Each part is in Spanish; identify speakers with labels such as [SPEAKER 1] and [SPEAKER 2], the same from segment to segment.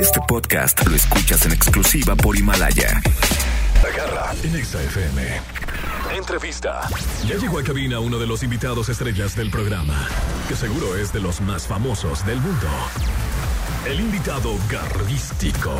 [SPEAKER 1] Este podcast lo escuchas en exclusiva por Himalaya.
[SPEAKER 2] Agarra en Exa FM. Entrevista. Ya llegó a cabina uno de los invitados estrellas del programa, que seguro es de los más famosos del mundo. El invitado garrístico.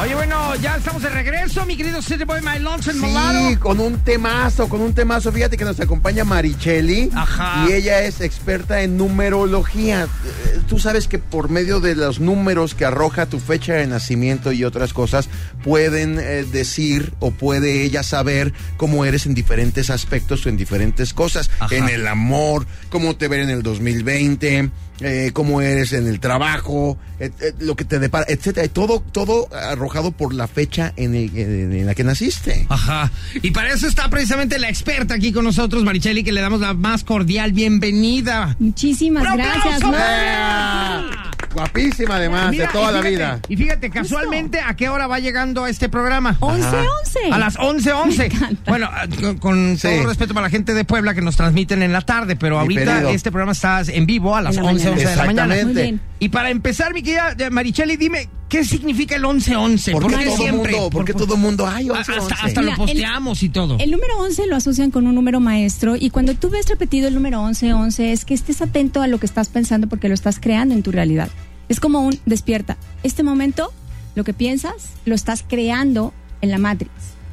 [SPEAKER 3] Oye, bueno, ya estamos de regreso, mi querido City Boy My Lunch en
[SPEAKER 4] Sí, con un temazo, con un temazo. Fíjate que nos acompaña Maricheli.
[SPEAKER 3] Ajá.
[SPEAKER 4] Y ella es experta en numerología. Eh, Tú sabes que por medio de los números que arroja tu fecha de nacimiento y otras cosas, pueden eh, decir o puede ella saber cómo eres en diferentes aspectos o en diferentes cosas.
[SPEAKER 3] Ajá.
[SPEAKER 4] En el amor, cómo te ven en el 2020. Eh, cómo eres en el trabajo, et- et- lo que te depara, etcétera, todo, todo arrojado por la fecha en, el- en- en la que naciste.
[SPEAKER 3] Ajá. Y para eso está precisamente la experta aquí con nosotros, Maricheli, que le damos la más cordial bienvenida.
[SPEAKER 5] Muchísimas
[SPEAKER 3] ¡Un
[SPEAKER 5] gracias,
[SPEAKER 3] aplauso!
[SPEAKER 4] Guapísima además,
[SPEAKER 3] Mira,
[SPEAKER 4] de toda la vida.
[SPEAKER 3] Y fíjate, casualmente, ¿a qué hora va llegando a este programa?
[SPEAKER 5] 11, 11.
[SPEAKER 3] A las 11, 11.
[SPEAKER 5] encanta.
[SPEAKER 3] Bueno, ah, con, con
[SPEAKER 4] Sí.
[SPEAKER 3] todo respeto para la gente de Puebla que nos transmiten en la tarde, pero ahorita este programa está en vivo a las
[SPEAKER 5] En la
[SPEAKER 3] 11, 11 de la mañana.
[SPEAKER 4] Exactamente.
[SPEAKER 5] Muy bien.
[SPEAKER 3] Y para empezar, mi querida eh, Maricheli, dime, ¿qué significa el 11-11?
[SPEAKER 4] ¿Por qué todo
[SPEAKER 3] siempre?
[SPEAKER 4] mundo, por qué todo mundo, ay, once,
[SPEAKER 3] hasta,
[SPEAKER 4] once?
[SPEAKER 3] hasta lo
[SPEAKER 5] Mira, el-
[SPEAKER 3] posteamos y todo.
[SPEAKER 5] El número 11 lo asocian con un número maestro y cuando tú ves repetido el número 11, 11 es que estés atento a lo que estás pensando porque lo estás creando en tu realidad. Es como un despierta. Este momento, lo que piensas, lo estás creando en la Matrix.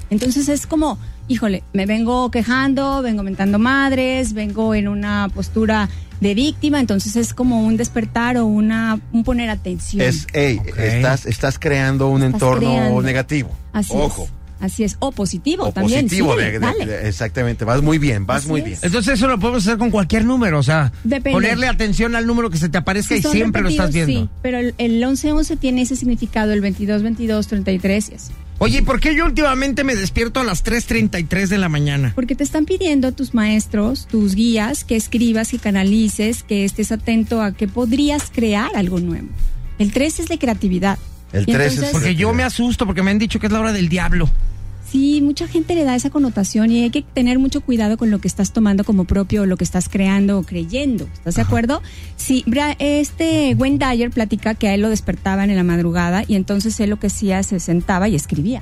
[SPEAKER 5] Entonces es como, híjole, me vengo quejando, vengo mentando madres, vengo en una postura de víctima, entonces es como un despertar o una un poner atención.
[SPEAKER 4] Es, hey, estás, estás creando un
[SPEAKER 5] Estás
[SPEAKER 4] entorno
[SPEAKER 5] creando.
[SPEAKER 4] negativo.
[SPEAKER 5] Así
[SPEAKER 4] Ojo.
[SPEAKER 5] es. Así es. O positivo
[SPEAKER 4] O
[SPEAKER 5] también.
[SPEAKER 4] positivo,
[SPEAKER 5] sí,
[SPEAKER 4] de- de-
[SPEAKER 5] dale.
[SPEAKER 4] de- exactamente. Vas muy bien, vas
[SPEAKER 5] Así
[SPEAKER 4] muy
[SPEAKER 5] es.
[SPEAKER 4] bien.
[SPEAKER 3] Entonces eso lo podemos hacer con cualquier número, o sea,
[SPEAKER 5] Depende.
[SPEAKER 3] ponerle atención al número que se te aparezca
[SPEAKER 5] Si
[SPEAKER 3] y siempre lo estás viendo.
[SPEAKER 5] Sí, pero el, el 11-11 tiene ese significado, el 22-22, 33 y así.
[SPEAKER 3] Oye, ¿y por qué yo últimamente me despierto a las 3.33 de la mañana?
[SPEAKER 5] Porque te están pidiendo tus maestros, tus guías, que escribas, que canalices, que estés atento a que podrías crear algo nuevo. El 3 es de creatividad.
[SPEAKER 4] El
[SPEAKER 5] Y
[SPEAKER 4] 3 es
[SPEAKER 3] Porque yo me asusto porque me han dicho que es la hora del diablo.
[SPEAKER 5] Sí, mucha gente le da esa connotación y hay que tener mucho cuidado con lo que estás tomando como propio o lo que estás creando o creyendo. ¿Estás de acuerdo? Sí, este Wayne Dyer platica que a él lo despertaban en la madrugada y entonces él lo que hacía se sentaba y escribía.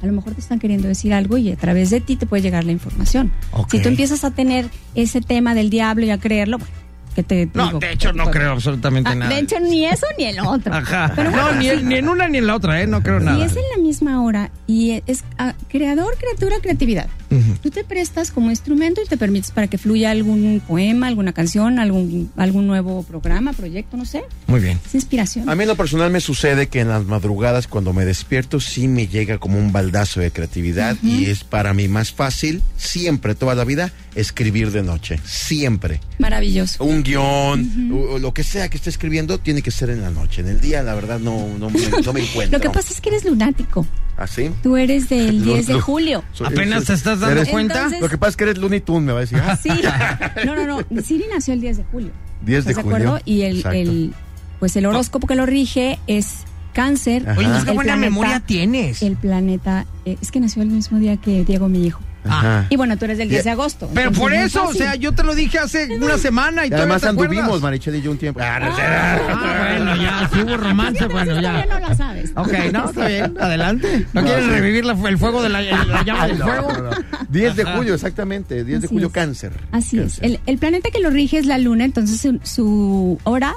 [SPEAKER 5] A lo mejor te están queriendo decir algo y a través de ti te puede llegar la información. Si tú empiezas a tener ese tema del diablo y a creerlo, bueno, que te
[SPEAKER 3] No, de hecho no creo absolutamente
[SPEAKER 5] Ah,
[SPEAKER 3] nada.
[SPEAKER 5] de hecho, ni eso ni el otro.
[SPEAKER 3] Ajá.
[SPEAKER 5] Pero
[SPEAKER 3] no,
[SPEAKER 5] bueno,
[SPEAKER 3] ni,
[SPEAKER 5] sí.
[SPEAKER 3] ni en una ni en la otra, ¿eh? No creo nada.
[SPEAKER 5] Y es en la misma hora y es ah, creador, criatura, creatividad. Tú te prestas como instrumento y te permites para que fluya algún poema, alguna canción, algún, algún nuevo programa, proyecto, no sé.
[SPEAKER 3] Muy bien.
[SPEAKER 5] Es inspiración.
[SPEAKER 4] A mí en lo personal me sucede que en las madrugadas cuando me despierto sí me llega como un baldazo de creatividad y es para mí más fácil, siempre, toda la vida, escribir de noche. Siempre.
[SPEAKER 5] Maravilloso.
[SPEAKER 4] Un guion, o, o lo que sea que esté escribiendo, tiene que ser en la noche. En el día, la verdad, no, no, me, no me encuentro.
[SPEAKER 5] Lo que pasa es que eres lunático.
[SPEAKER 4] ¿Así?
[SPEAKER 5] Tú eres del
[SPEAKER 4] Lo-
[SPEAKER 5] 10 de julio.
[SPEAKER 4] Soy-
[SPEAKER 3] Apenas
[SPEAKER 4] soy-
[SPEAKER 3] te estás dando
[SPEAKER 4] eres-
[SPEAKER 3] cuenta.
[SPEAKER 5] Entonces-
[SPEAKER 4] Lo que pasa es que eres Looney Tunes, me va a decir. Ah,
[SPEAKER 5] Sí. No, no, no. Siri nació el 10 de julio.
[SPEAKER 4] 10 de
[SPEAKER 5] ¿Estás de
[SPEAKER 4] julio.
[SPEAKER 5] acuerdo? Y el, pues el horóscopo que lo rige es cáncer.
[SPEAKER 3] Oye, pues qué buena
[SPEAKER 5] planeta-
[SPEAKER 3] memoria tienes.
[SPEAKER 5] El planeta, eh, es que nació el mismo día que Diego, mi hijo.
[SPEAKER 4] Ajá.
[SPEAKER 5] Y bueno, tú eres del 10 de agosto.
[SPEAKER 3] Pero por eso, o sea, yo te lo dije hace una semana y,
[SPEAKER 4] Y
[SPEAKER 3] todavía
[SPEAKER 4] además
[SPEAKER 3] te acuerdas.
[SPEAKER 4] anduvimos, Marichel y yo un tiempo. Ah, no sé.
[SPEAKER 3] Ah, bueno, ya, si hubo romance, bueno, ya.
[SPEAKER 5] no la sabes.
[SPEAKER 3] Ok, no, está bien, adelante. ¿No,
[SPEAKER 4] sí.
[SPEAKER 3] revivir la- el fuego de la, la llama del
[SPEAKER 4] No,
[SPEAKER 3] fuego?
[SPEAKER 4] no, no. 10 de julio, exactamente. 10 de julio,
[SPEAKER 5] es.
[SPEAKER 4] cáncer.
[SPEAKER 5] Así es. El, el planeta que lo rige es la luna, entonces su, su hora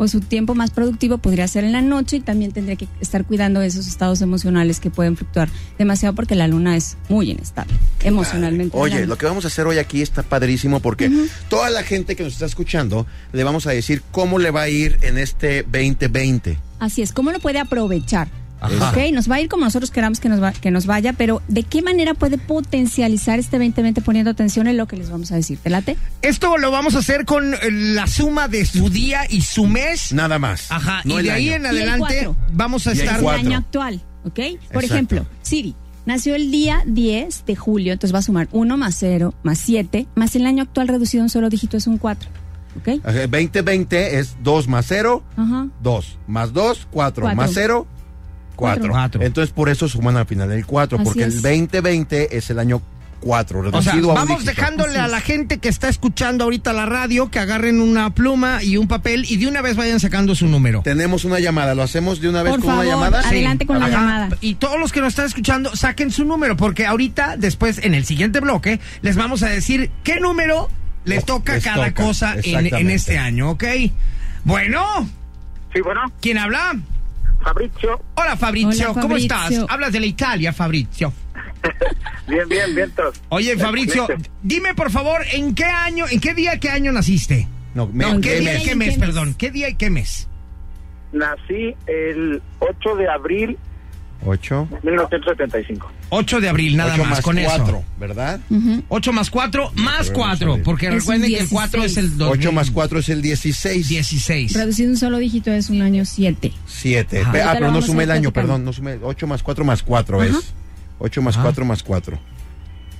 [SPEAKER 5] o su tiempo más productivo podría ser en la noche y también tendría que estar cuidando de esos estados emocionales que pueden fluctuar demasiado porque la luna es muy inestable emocionalmente.
[SPEAKER 4] Oye, lo que vamos a hacer hoy aquí está padrísimo porque toda la gente que nos está escuchando le vamos a decir cómo le va a ir en este 2020.
[SPEAKER 5] Así es, ¿cómo lo puede aprovechar?
[SPEAKER 3] Ajá.
[SPEAKER 5] Ok, nos va a ir como nosotros queramos que nos, va- que nos vaya, pero ¿de qué manera puede potencializar este 2020 poniendo atención en lo que les vamos a decir? ¿Te late?
[SPEAKER 3] Esto lo vamos a hacer con eh, la suma de su día y su mes.
[SPEAKER 4] Nada más.
[SPEAKER 3] Ajá,
[SPEAKER 4] No
[SPEAKER 3] y de ahí
[SPEAKER 4] año.
[SPEAKER 3] en
[SPEAKER 5] Y el
[SPEAKER 3] adelante vamos a
[SPEAKER 4] Y
[SPEAKER 3] estar...
[SPEAKER 5] el año actual, ¿ok? Por
[SPEAKER 4] Exacto.
[SPEAKER 5] ejemplo, Siri nació el día 10 de julio, entonces va a sumar 1 más 0 más 7, más el año actual reducido a un solo dígito es un 4, ¿ok?
[SPEAKER 4] Ajá, 2020 es 2 más 0,
[SPEAKER 5] Ajá.
[SPEAKER 4] 2 más 2, 4
[SPEAKER 5] Cuatro.
[SPEAKER 4] más 0, 4.
[SPEAKER 5] Cuatro.
[SPEAKER 3] Cuatro.
[SPEAKER 4] Entonces por eso suman al final el 4,
[SPEAKER 5] Así
[SPEAKER 4] porque
[SPEAKER 5] es.
[SPEAKER 4] el 2020 es el año 4,
[SPEAKER 3] O sea,
[SPEAKER 4] reducido a un
[SPEAKER 3] vamos dejándole a la gente que está escuchando ahorita la radio que agarren una pluma y un papel y de una vez vayan sacando su número.
[SPEAKER 4] Tenemos una llamada, ¿lo hacemos de una vez
[SPEAKER 5] Por
[SPEAKER 4] con
[SPEAKER 5] favor,
[SPEAKER 4] una llamada?
[SPEAKER 5] adelante con la llamada.
[SPEAKER 3] Y todos los que nos están escuchando, saquen su número, porque ahorita, después, en el siguiente bloque, les vamos a decir qué número les
[SPEAKER 4] Oh,
[SPEAKER 3] toca
[SPEAKER 4] les
[SPEAKER 3] cada
[SPEAKER 4] toca,
[SPEAKER 3] cosa en, en este año, ¿ok? Bueno,
[SPEAKER 6] Sí, bueno,
[SPEAKER 3] ¿quién habla?
[SPEAKER 6] Fabrizio.
[SPEAKER 3] Hola Fabrizio,
[SPEAKER 5] Hola,
[SPEAKER 3] ¿cómo
[SPEAKER 5] Fabrizio.
[SPEAKER 3] estás? Hablas de la Italia, Fabrizio.
[SPEAKER 6] Bien, bien, bien. todos.
[SPEAKER 3] Oye, Fabrizio, dime por favor, ¿en qué año, en qué día, qué año naciste?
[SPEAKER 4] No, me-
[SPEAKER 3] No, ¿qué
[SPEAKER 4] ¿qué
[SPEAKER 3] día y
[SPEAKER 4] mes?
[SPEAKER 3] qué mes,
[SPEAKER 5] ¿Qué mes?
[SPEAKER 3] perdón? ¿Qué día y qué mes?
[SPEAKER 6] Nací el 8 de abril
[SPEAKER 4] 8.
[SPEAKER 6] de 1975.
[SPEAKER 3] 8 de abril, nada
[SPEAKER 4] 8
[SPEAKER 3] más,
[SPEAKER 4] más
[SPEAKER 3] con
[SPEAKER 4] 4,
[SPEAKER 3] eso.
[SPEAKER 4] ¿verdad?
[SPEAKER 5] Ujú.
[SPEAKER 3] 8 más 4 más
[SPEAKER 4] Pero
[SPEAKER 3] 4,
[SPEAKER 4] vamos a ver.
[SPEAKER 3] porque
[SPEAKER 5] Es
[SPEAKER 3] recuerden que el 4 es el 2000,
[SPEAKER 4] 8 más 4 es el 16.
[SPEAKER 3] 16.
[SPEAKER 5] Reducido un solo dígito es un año 7.
[SPEAKER 4] 7.
[SPEAKER 3] Ajá.
[SPEAKER 4] Ah,
[SPEAKER 5] lo
[SPEAKER 4] pero no sumé el año, perdón, no sumé. 8 más 4 más 4
[SPEAKER 5] Ajá.
[SPEAKER 4] es. 8 más
[SPEAKER 3] Ah.
[SPEAKER 4] 4 más 4.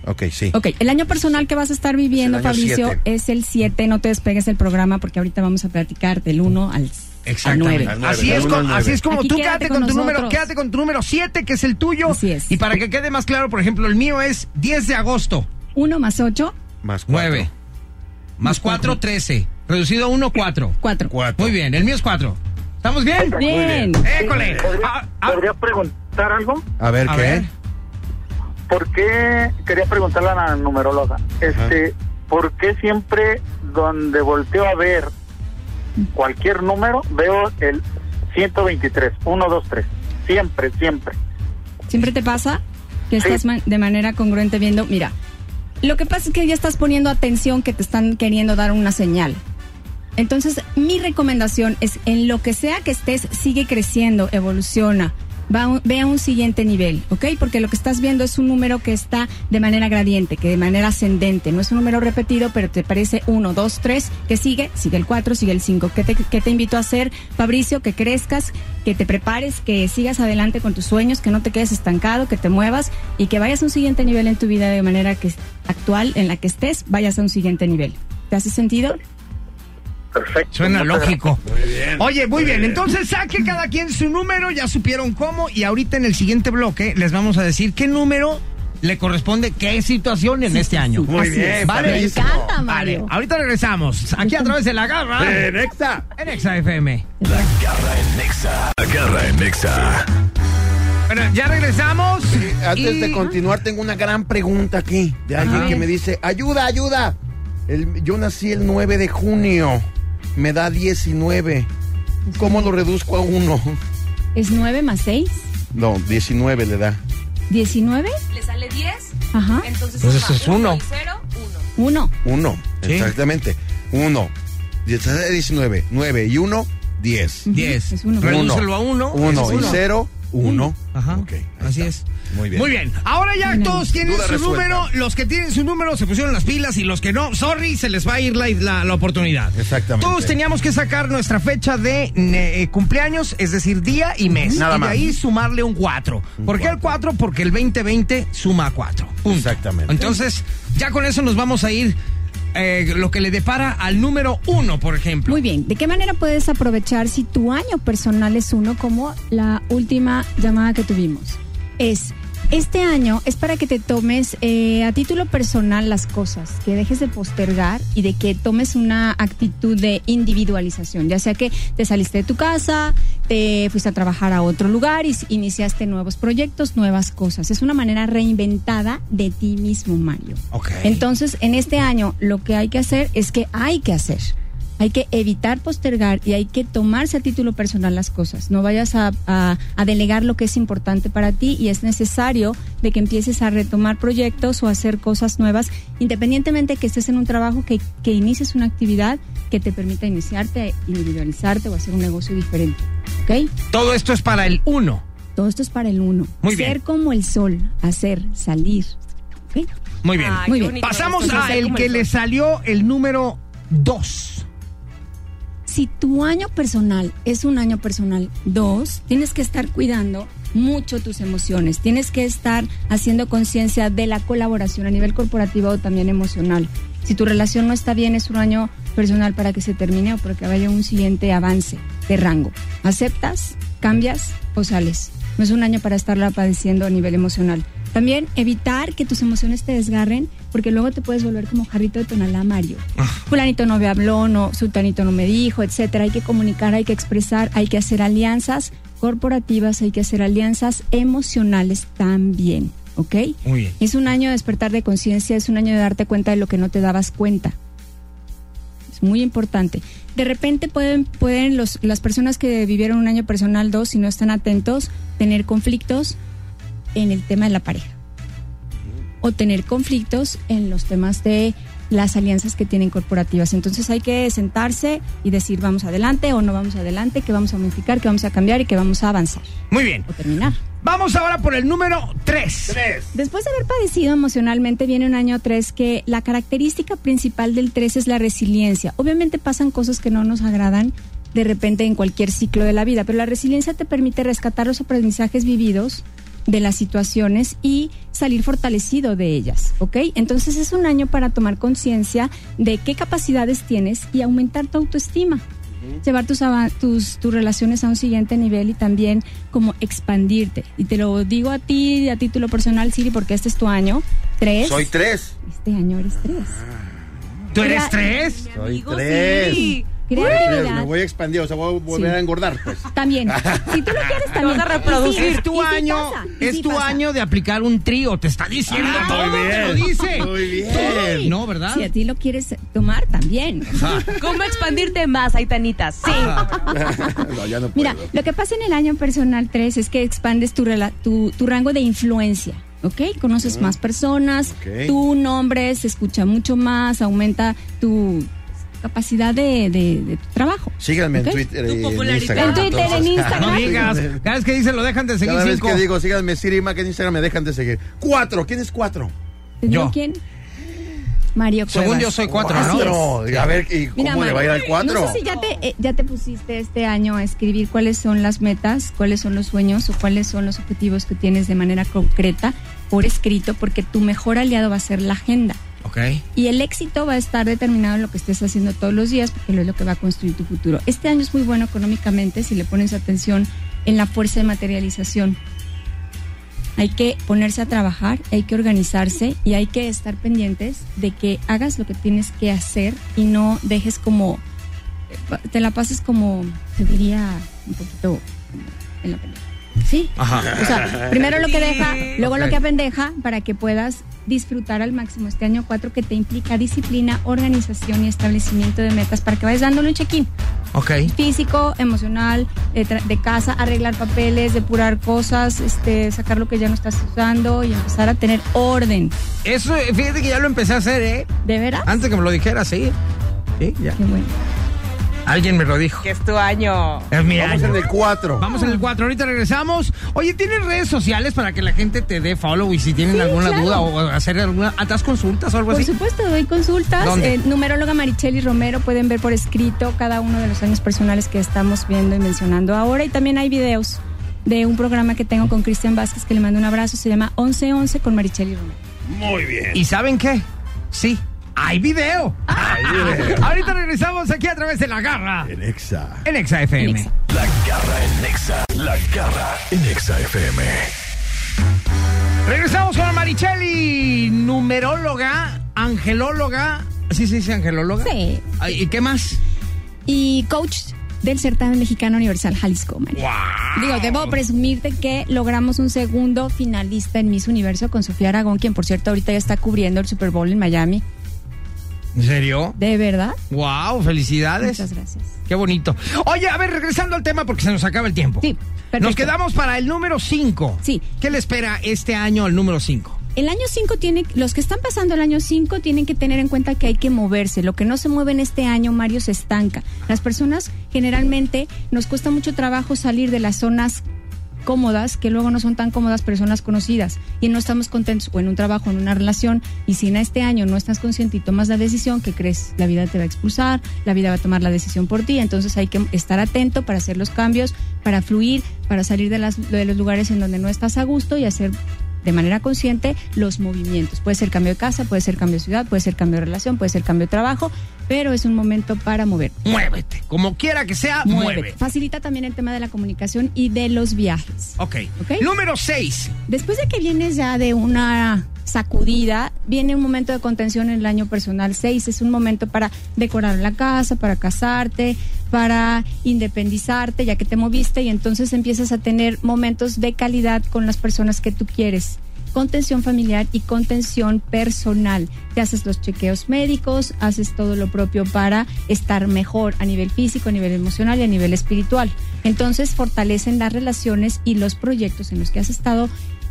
[SPEAKER 4] Ok, sí.
[SPEAKER 5] Ok, el año personal que vas a estar viviendo,
[SPEAKER 4] Es
[SPEAKER 5] Fabricio,
[SPEAKER 4] siete.
[SPEAKER 5] es el 7. No te despegues del programa porque ahorita vamos a platicar del 1 al, al
[SPEAKER 3] Exactamente.
[SPEAKER 5] 9.
[SPEAKER 4] Al nueve,
[SPEAKER 3] Así,
[SPEAKER 4] del
[SPEAKER 3] es
[SPEAKER 4] nueve.
[SPEAKER 3] así es como
[SPEAKER 5] Aquí
[SPEAKER 3] tú
[SPEAKER 5] quédate
[SPEAKER 3] quédate
[SPEAKER 5] con
[SPEAKER 3] con, tu número, quédate con tu número 7, que es el tuyo.
[SPEAKER 5] Así es.
[SPEAKER 3] Y para que quede más claro, por ejemplo, el mío es 10 de agosto,
[SPEAKER 5] 1 más 8,
[SPEAKER 4] Más 4.
[SPEAKER 3] 9. Más 4, 13. Reducido a 1, 4.
[SPEAKER 5] 4.
[SPEAKER 4] 4.
[SPEAKER 3] Muy bien, el mío es 4. ¿Estamos bien?
[SPEAKER 5] Bien.
[SPEAKER 3] École.
[SPEAKER 6] ¿Podría,
[SPEAKER 3] Ah, ah,
[SPEAKER 6] podría preguntar algo?
[SPEAKER 4] A ver,
[SPEAKER 3] a
[SPEAKER 4] ¿qué?
[SPEAKER 3] ver.
[SPEAKER 6] ¿Por qué, quería preguntarle a la numeróloga, este, ¿por qué siempre donde volteo a ver cualquier número veo el 123, 1, 2, 3? Siempre, siempre.
[SPEAKER 5] ¿Siempre te pasa que
[SPEAKER 6] Sí.
[SPEAKER 5] estás man- de manera congruente viendo? Mira, lo que pasa es que ya estás poniendo atención que te están queriendo dar una señal. Entonces, mi recomendación es en lo que sea que estés, sigue creciendo, evoluciona. Va ve a un siguiente nivel, ¿ok? Porque lo que estás viendo es un número que está de manera gradiente, que de manera ascendente. No es un número repetido, pero te parece uno, dos, tres, que sigue, sigue el cuatro, sigue el cinco. ¿Qué te, qué te invito a hacer, Fabricio? Que crezcas, que te prepares, que sigas adelante con tus sueños, que no te quedes estancado, que te muevas y que vayas a un siguiente nivel en tu vida de manera que actual, en la que estés, vayas a un siguiente nivel. ¿Te hace sentido?
[SPEAKER 6] Perfecto.
[SPEAKER 3] Suena lógico. Oye, muy bien. Entonces saque cada quien su número, ya supieron cómo. Y ahorita en el siguiente bloque les vamos a decir qué número le corresponde qué situación en este año.
[SPEAKER 4] Muy
[SPEAKER 5] Así
[SPEAKER 4] bien,
[SPEAKER 5] es.
[SPEAKER 3] Vale.
[SPEAKER 5] Me encanta, Mario.
[SPEAKER 3] Vale, ahorita regresamos. Aquí a través de la garra.
[SPEAKER 4] En Exa.
[SPEAKER 3] En Exa FM.
[SPEAKER 2] Garra en Nexa. Garra en Nexa.
[SPEAKER 3] Bueno, ya regresamos.
[SPEAKER 4] Antes
[SPEAKER 3] y-
[SPEAKER 4] de continuar, tengo una gran pregunta aquí de alguien
[SPEAKER 5] Ajá.
[SPEAKER 4] que me dice, ayuda, ayuda. El- yo nací el 9 de junio, me da 19. ¿Cómo lo reduzco a 1?
[SPEAKER 5] ¿Es 9 más 6?
[SPEAKER 4] No, 19 le da.
[SPEAKER 5] ¿19?
[SPEAKER 7] le sale 10,
[SPEAKER 5] Ajá.
[SPEAKER 7] entonces
[SPEAKER 3] Pues
[SPEAKER 7] suma
[SPEAKER 3] eso es uno.
[SPEAKER 7] y 0, 1.
[SPEAKER 5] 1.
[SPEAKER 4] 1,
[SPEAKER 3] Sí.
[SPEAKER 4] exactamente. 1. 19, 9 y 1, 10.
[SPEAKER 3] 10.
[SPEAKER 5] Es uno.
[SPEAKER 3] Redúcelo a 1.
[SPEAKER 4] 1 y 0, 1.
[SPEAKER 3] Ajá.
[SPEAKER 4] Ok, ahí
[SPEAKER 3] Así
[SPEAKER 4] está.
[SPEAKER 3] es.
[SPEAKER 4] Muy bien.
[SPEAKER 3] Muy bien. Ahora ya todos tienen
[SPEAKER 4] Duda
[SPEAKER 3] su
[SPEAKER 4] resuelta.
[SPEAKER 3] número. Los que tienen su número se pusieron las pilas y los que no, sorry, se les va a ir la, la- la oportunidad.
[SPEAKER 4] Exactamente.
[SPEAKER 3] Todos teníamos que sacar nuestra fecha de eh, cumpleaños, es decir, día y mes.
[SPEAKER 4] Nada
[SPEAKER 3] y de
[SPEAKER 4] más.
[SPEAKER 3] ahí sumarle un 4.
[SPEAKER 4] Un
[SPEAKER 3] ¿Por qué el 4? Porque el 2020 suma 4.
[SPEAKER 4] Exactamente.
[SPEAKER 3] Entonces, ya con eso nos vamos a ir eh, lo que le depara al número 1, por ejemplo.
[SPEAKER 5] Muy bien. ¿De qué manera puedes aprovechar si tu año personal es uno como la última llamada que tuvimos? Es, este año es para que te tomes eh, a título personal las cosas, que dejes de postergar y de que tomes una actitud de individualización, ya sea que te saliste de tu casa, te fuiste a trabajar a otro lugar y iniciaste nuevos proyectos, nuevas cosas. Es una manera reinventada de ti mismo, Mario.
[SPEAKER 3] Ok.
[SPEAKER 5] Entonces, en este año lo que hay que hacer es que hay que hacer. Hay que evitar postergar y hay que tomarse a título personal las cosas. No vayas a, a- a delegar lo que es importante para ti y es necesario de que empieces a retomar proyectos o a hacer cosas nuevas, independientemente que estés en un trabajo, que, que inicies una actividad que te permita iniciarte, individualizarte o hacer un negocio diferente. ¿Ok?
[SPEAKER 3] Todo esto es para el 1.
[SPEAKER 5] Todo esto es para el uno.
[SPEAKER 3] Muy bien.
[SPEAKER 5] Ser como el sol, hacer, salir. ¿Ok?
[SPEAKER 3] Muy bien.
[SPEAKER 7] Ay,
[SPEAKER 5] Muy bien.
[SPEAKER 3] Pasamos a el que
[SPEAKER 7] el
[SPEAKER 3] le salió el número 2.
[SPEAKER 5] Si tu año personal es un año personal 2, tienes que estar cuidando mucho tus emociones. Tienes que estar haciendo conciencia de la colaboración a nivel corporativo o también emocional. Si tu relación no está bien, es un año personal para que se termine o para que vaya un siguiente avance de rango. ¿Aceptas, cambias o sales? No es un año para estarla padeciendo a nivel emocional. También evitar que tus emociones te desgarren, porque luego te puedes volver como jarrito de tonalá Mario. Fulanito no me habló, no, sultanito no me dijo, etcétera. Hay que comunicar, hay que expresar, hay que hacer alianzas corporativas, hay que hacer alianzas emocionales también, ¿ok?
[SPEAKER 3] Muy bien.
[SPEAKER 5] Es un año de despertar de conciencia, es un año de darte cuenta de lo que no te dabas cuenta. Es muy importante. De repente pueden, pueden los, las personas que vivieron un año personal 2, si no están atentos, tener conflictos en el tema de la pareja. O tener conflictos en los temas de las alianzas que tienen corporativas. Entonces hay que sentarse y decir vamos adelante o no vamos adelante, que vamos a modificar, que vamos a cambiar y que vamos a avanzar
[SPEAKER 3] Muy bien.
[SPEAKER 5] o terminar.
[SPEAKER 3] Vamos ahora por el número 3.
[SPEAKER 5] Después de haber padecido emocionalmente, viene un año 3 que la característica principal del 3 es la resiliencia. Obviamente pasan cosas que no nos agradan de repente en cualquier ciclo de la vida, pero la resiliencia te permite rescatar los aprendizajes vividos de las situaciones y salir fortalecido de ellas, ¿ok? Entonces es un año para tomar conciencia de qué capacidades tienes y aumentar tu autoestima. Llevar tus, tus, tus relaciones a un siguiente nivel y también como expandirte. Y te lo digo a ti, a título personal, Siri, porque este es tu año. Tres.
[SPEAKER 4] Soy tres.
[SPEAKER 5] Este año eres tres.
[SPEAKER 3] ¿Tú eres 3?
[SPEAKER 4] Soy tres.
[SPEAKER 7] sí.
[SPEAKER 5] Creatividad.
[SPEAKER 4] Me voy a expandir, o sea, voy a volver
[SPEAKER 5] Sí.
[SPEAKER 4] a engordar, pues.
[SPEAKER 5] También. Si tú lo quieres, también.
[SPEAKER 7] vas a reproducir.
[SPEAKER 3] Es tu año, es tu
[SPEAKER 5] pasa.
[SPEAKER 3] año de aplicar un trío, te está diciendo
[SPEAKER 4] Ah,
[SPEAKER 3] todo,
[SPEAKER 4] muy
[SPEAKER 3] te
[SPEAKER 4] bien.
[SPEAKER 3] lo dice.
[SPEAKER 4] Muy bien.
[SPEAKER 3] No, ¿verdad?
[SPEAKER 5] Si a ti lo quieres tomar, también.
[SPEAKER 7] ¿Cómo expandirte más, Aitanita? Sí.
[SPEAKER 4] no, ya no puedo.
[SPEAKER 5] Mira, lo que pasa en el año personal 3 es que expandes tu, rela- tu, tu rango de influencia. ¿Ok? Conoces más personas,
[SPEAKER 4] Ok.
[SPEAKER 5] tu nombre se escucha mucho más, aumenta tu capacidad de, de- de tu trabajo.
[SPEAKER 4] Síganme en Twitter y en. Instagram.
[SPEAKER 5] En Twitter, en. Instagram.
[SPEAKER 3] No digas, cada vez que dice lo dejan de seguir
[SPEAKER 4] Cada vez
[SPEAKER 3] cinco.
[SPEAKER 4] que digo, síganme Siri Mac en Instagram, me dejan de seguir. Cuatro, ¿quién es cuatro?
[SPEAKER 5] ¿Te digo
[SPEAKER 3] Yo.
[SPEAKER 5] quién? Mario Cuevas.
[SPEAKER 3] Según yo soy cuatro, ¿no?
[SPEAKER 4] A ver, ¿y cómo
[SPEAKER 5] Mira,
[SPEAKER 4] le va a ir al cuatro?
[SPEAKER 5] No sé si ya te, eh, ya te pusiste este año a escribir cuáles son las metas, cuáles son los sueños o cuáles son los objetivos que tienes de manera concreta por escrito, porque tu mejor aliado va a ser la agenda.
[SPEAKER 3] Ok.
[SPEAKER 5] Y el éxito va a estar determinado en lo que estés haciendo todos los días, porque lo es lo que va a construir tu futuro. Este año es muy bueno económicamente si le pones atención en la fuerza de materialización. Hay que ponerse a trabajar, hay que organizarse y hay que estar pendientes de que hagas lo que tienes que hacer y no dejes como, te la pases como, te diría un poquito en la pelea. Sí.
[SPEAKER 3] Ajá.
[SPEAKER 5] O sea, primero lo que deja, luego lo que apendeja para que puedas disfrutar al máximo este año 4 que te implica disciplina, organización y establecimiento de metas para que vayas dándole un check-in
[SPEAKER 3] Ok.
[SPEAKER 5] físico, emocional, de, casa, arreglar papeles, depurar cosas, este, sacar lo que ya no estás usando y empezar a tener orden.
[SPEAKER 3] Eso, fíjate que ya lo empecé a hacer, ¿eh?
[SPEAKER 5] ¿De veras?
[SPEAKER 3] Antes que me lo dijera, sí. Sí, ya.
[SPEAKER 5] Qué bueno.
[SPEAKER 3] Alguien me lo dijo.
[SPEAKER 7] Que es tu año.
[SPEAKER 3] Es mi
[SPEAKER 4] Vamos
[SPEAKER 3] año.
[SPEAKER 4] en el cuatro.
[SPEAKER 3] Vamos en el 4, ahorita regresamos. Oye, ¿tienes redes sociales para que la gente te dé follow y si tienen
[SPEAKER 5] Sí,
[SPEAKER 3] alguna
[SPEAKER 5] claro.
[SPEAKER 3] duda o hacer alguna... ¿Das consultas o algo
[SPEAKER 5] Por
[SPEAKER 3] así?
[SPEAKER 5] supuesto, doy consultas.
[SPEAKER 3] ¿Dónde?
[SPEAKER 5] Eh, numeróloga Maricheli Romero, pueden ver por escrito cada uno de los años personales que estamos viendo y mencionando ahora. Y también hay videos de un programa que tengo con Cristian Vázquez, que le mando un abrazo, se llama 1111 con Maricheli Romero.
[SPEAKER 4] Muy bien.
[SPEAKER 3] ¿Y saben qué? Sí, hay video. ahorita regresamos aquí a través de La Garra
[SPEAKER 4] En Exa.
[SPEAKER 3] en Exa FM.
[SPEAKER 5] Exa.
[SPEAKER 2] La garra en Nexa. La garra en Nexa FM.
[SPEAKER 3] Regresamos con Maricheli, numeróloga, angelóloga. ¿Sí se dice angelóloga?
[SPEAKER 5] Sí.
[SPEAKER 3] ¿Y qué más?
[SPEAKER 5] Y coach del certamen mexicano universal Jalisco, María.
[SPEAKER 3] ¡Wow!
[SPEAKER 5] Digo, debo presumirte que logramos un segundo finalista en Miss Universo con Sofía Aragón, quien por cierto ahorita ya está cubriendo el Super Bowl en Miami.
[SPEAKER 3] ¿En serio?
[SPEAKER 5] ¿De verdad?
[SPEAKER 3] ¡Wow! ¡Felicidades!
[SPEAKER 5] Muchas gracias.
[SPEAKER 3] Qué bonito. Oye, a ver, regresando al tema porque se nos acaba el tiempo.
[SPEAKER 5] Sí, perfecto.
[SPEAKER 3] Nos quedamos para el número 5.
[SPEAKER 5] Sí.
[SPEAKER 3] ¿Qué le espera este año al número 5?
[SPEAKER 5] El año 5 tiene, los que están pasando el año 5 tienen que tener en cuenta que hay que moverse. Lo que no se mueve en este año, Mario, se estanca. Las personas generalmente nos cuesta mucho trabajo salir de las zonas cómodas, que luego no son tan cómodas personas conocidas y no estamos contentos o en un trabajo, en una relación y si en este año no estás consciente y tomas la decisión que crees, la vida te va a expulsar, la vida va a tomar la decisión por ti, entonces hay que estar atento para hacer los cambios, para fluir, para salir de, las, de los lugares en donde no estás a gusto y hacer de manera consciente los movimientos. Puede ser cambio de casa, puede ser cambio de ciudad, puede ser cambio de relación, puede ser cambio de trabajo, pero es un momento para mover.
[SPEAKER 3] Muévete. Como quiera que sea, muévete.
[SPEAKER 5] Facilita también el tema de la comunicación y de los viajes.
[SPEAKER 3] Ok.
[SPEAKER 5] Ok.
[SPEAKER 3] Número 6.
[SPEAKER 5] Después de que vienes ya de una sacudida, viene un momento de contención en el año personal 6. Es un momento para decorar la casa, para casarte, para independizarte, ya que te moviste y entonces empiezas a tener momentos de calidad con las personas que tú quieres. Contención familiar y contención personal. Te haces los chequeos médicos, haces todo lo propio para estar mejor a nivel físico, a nivel emocional y a nivel espiritual. Entonces fortalecen las relaciones y los proyectos en los que has estado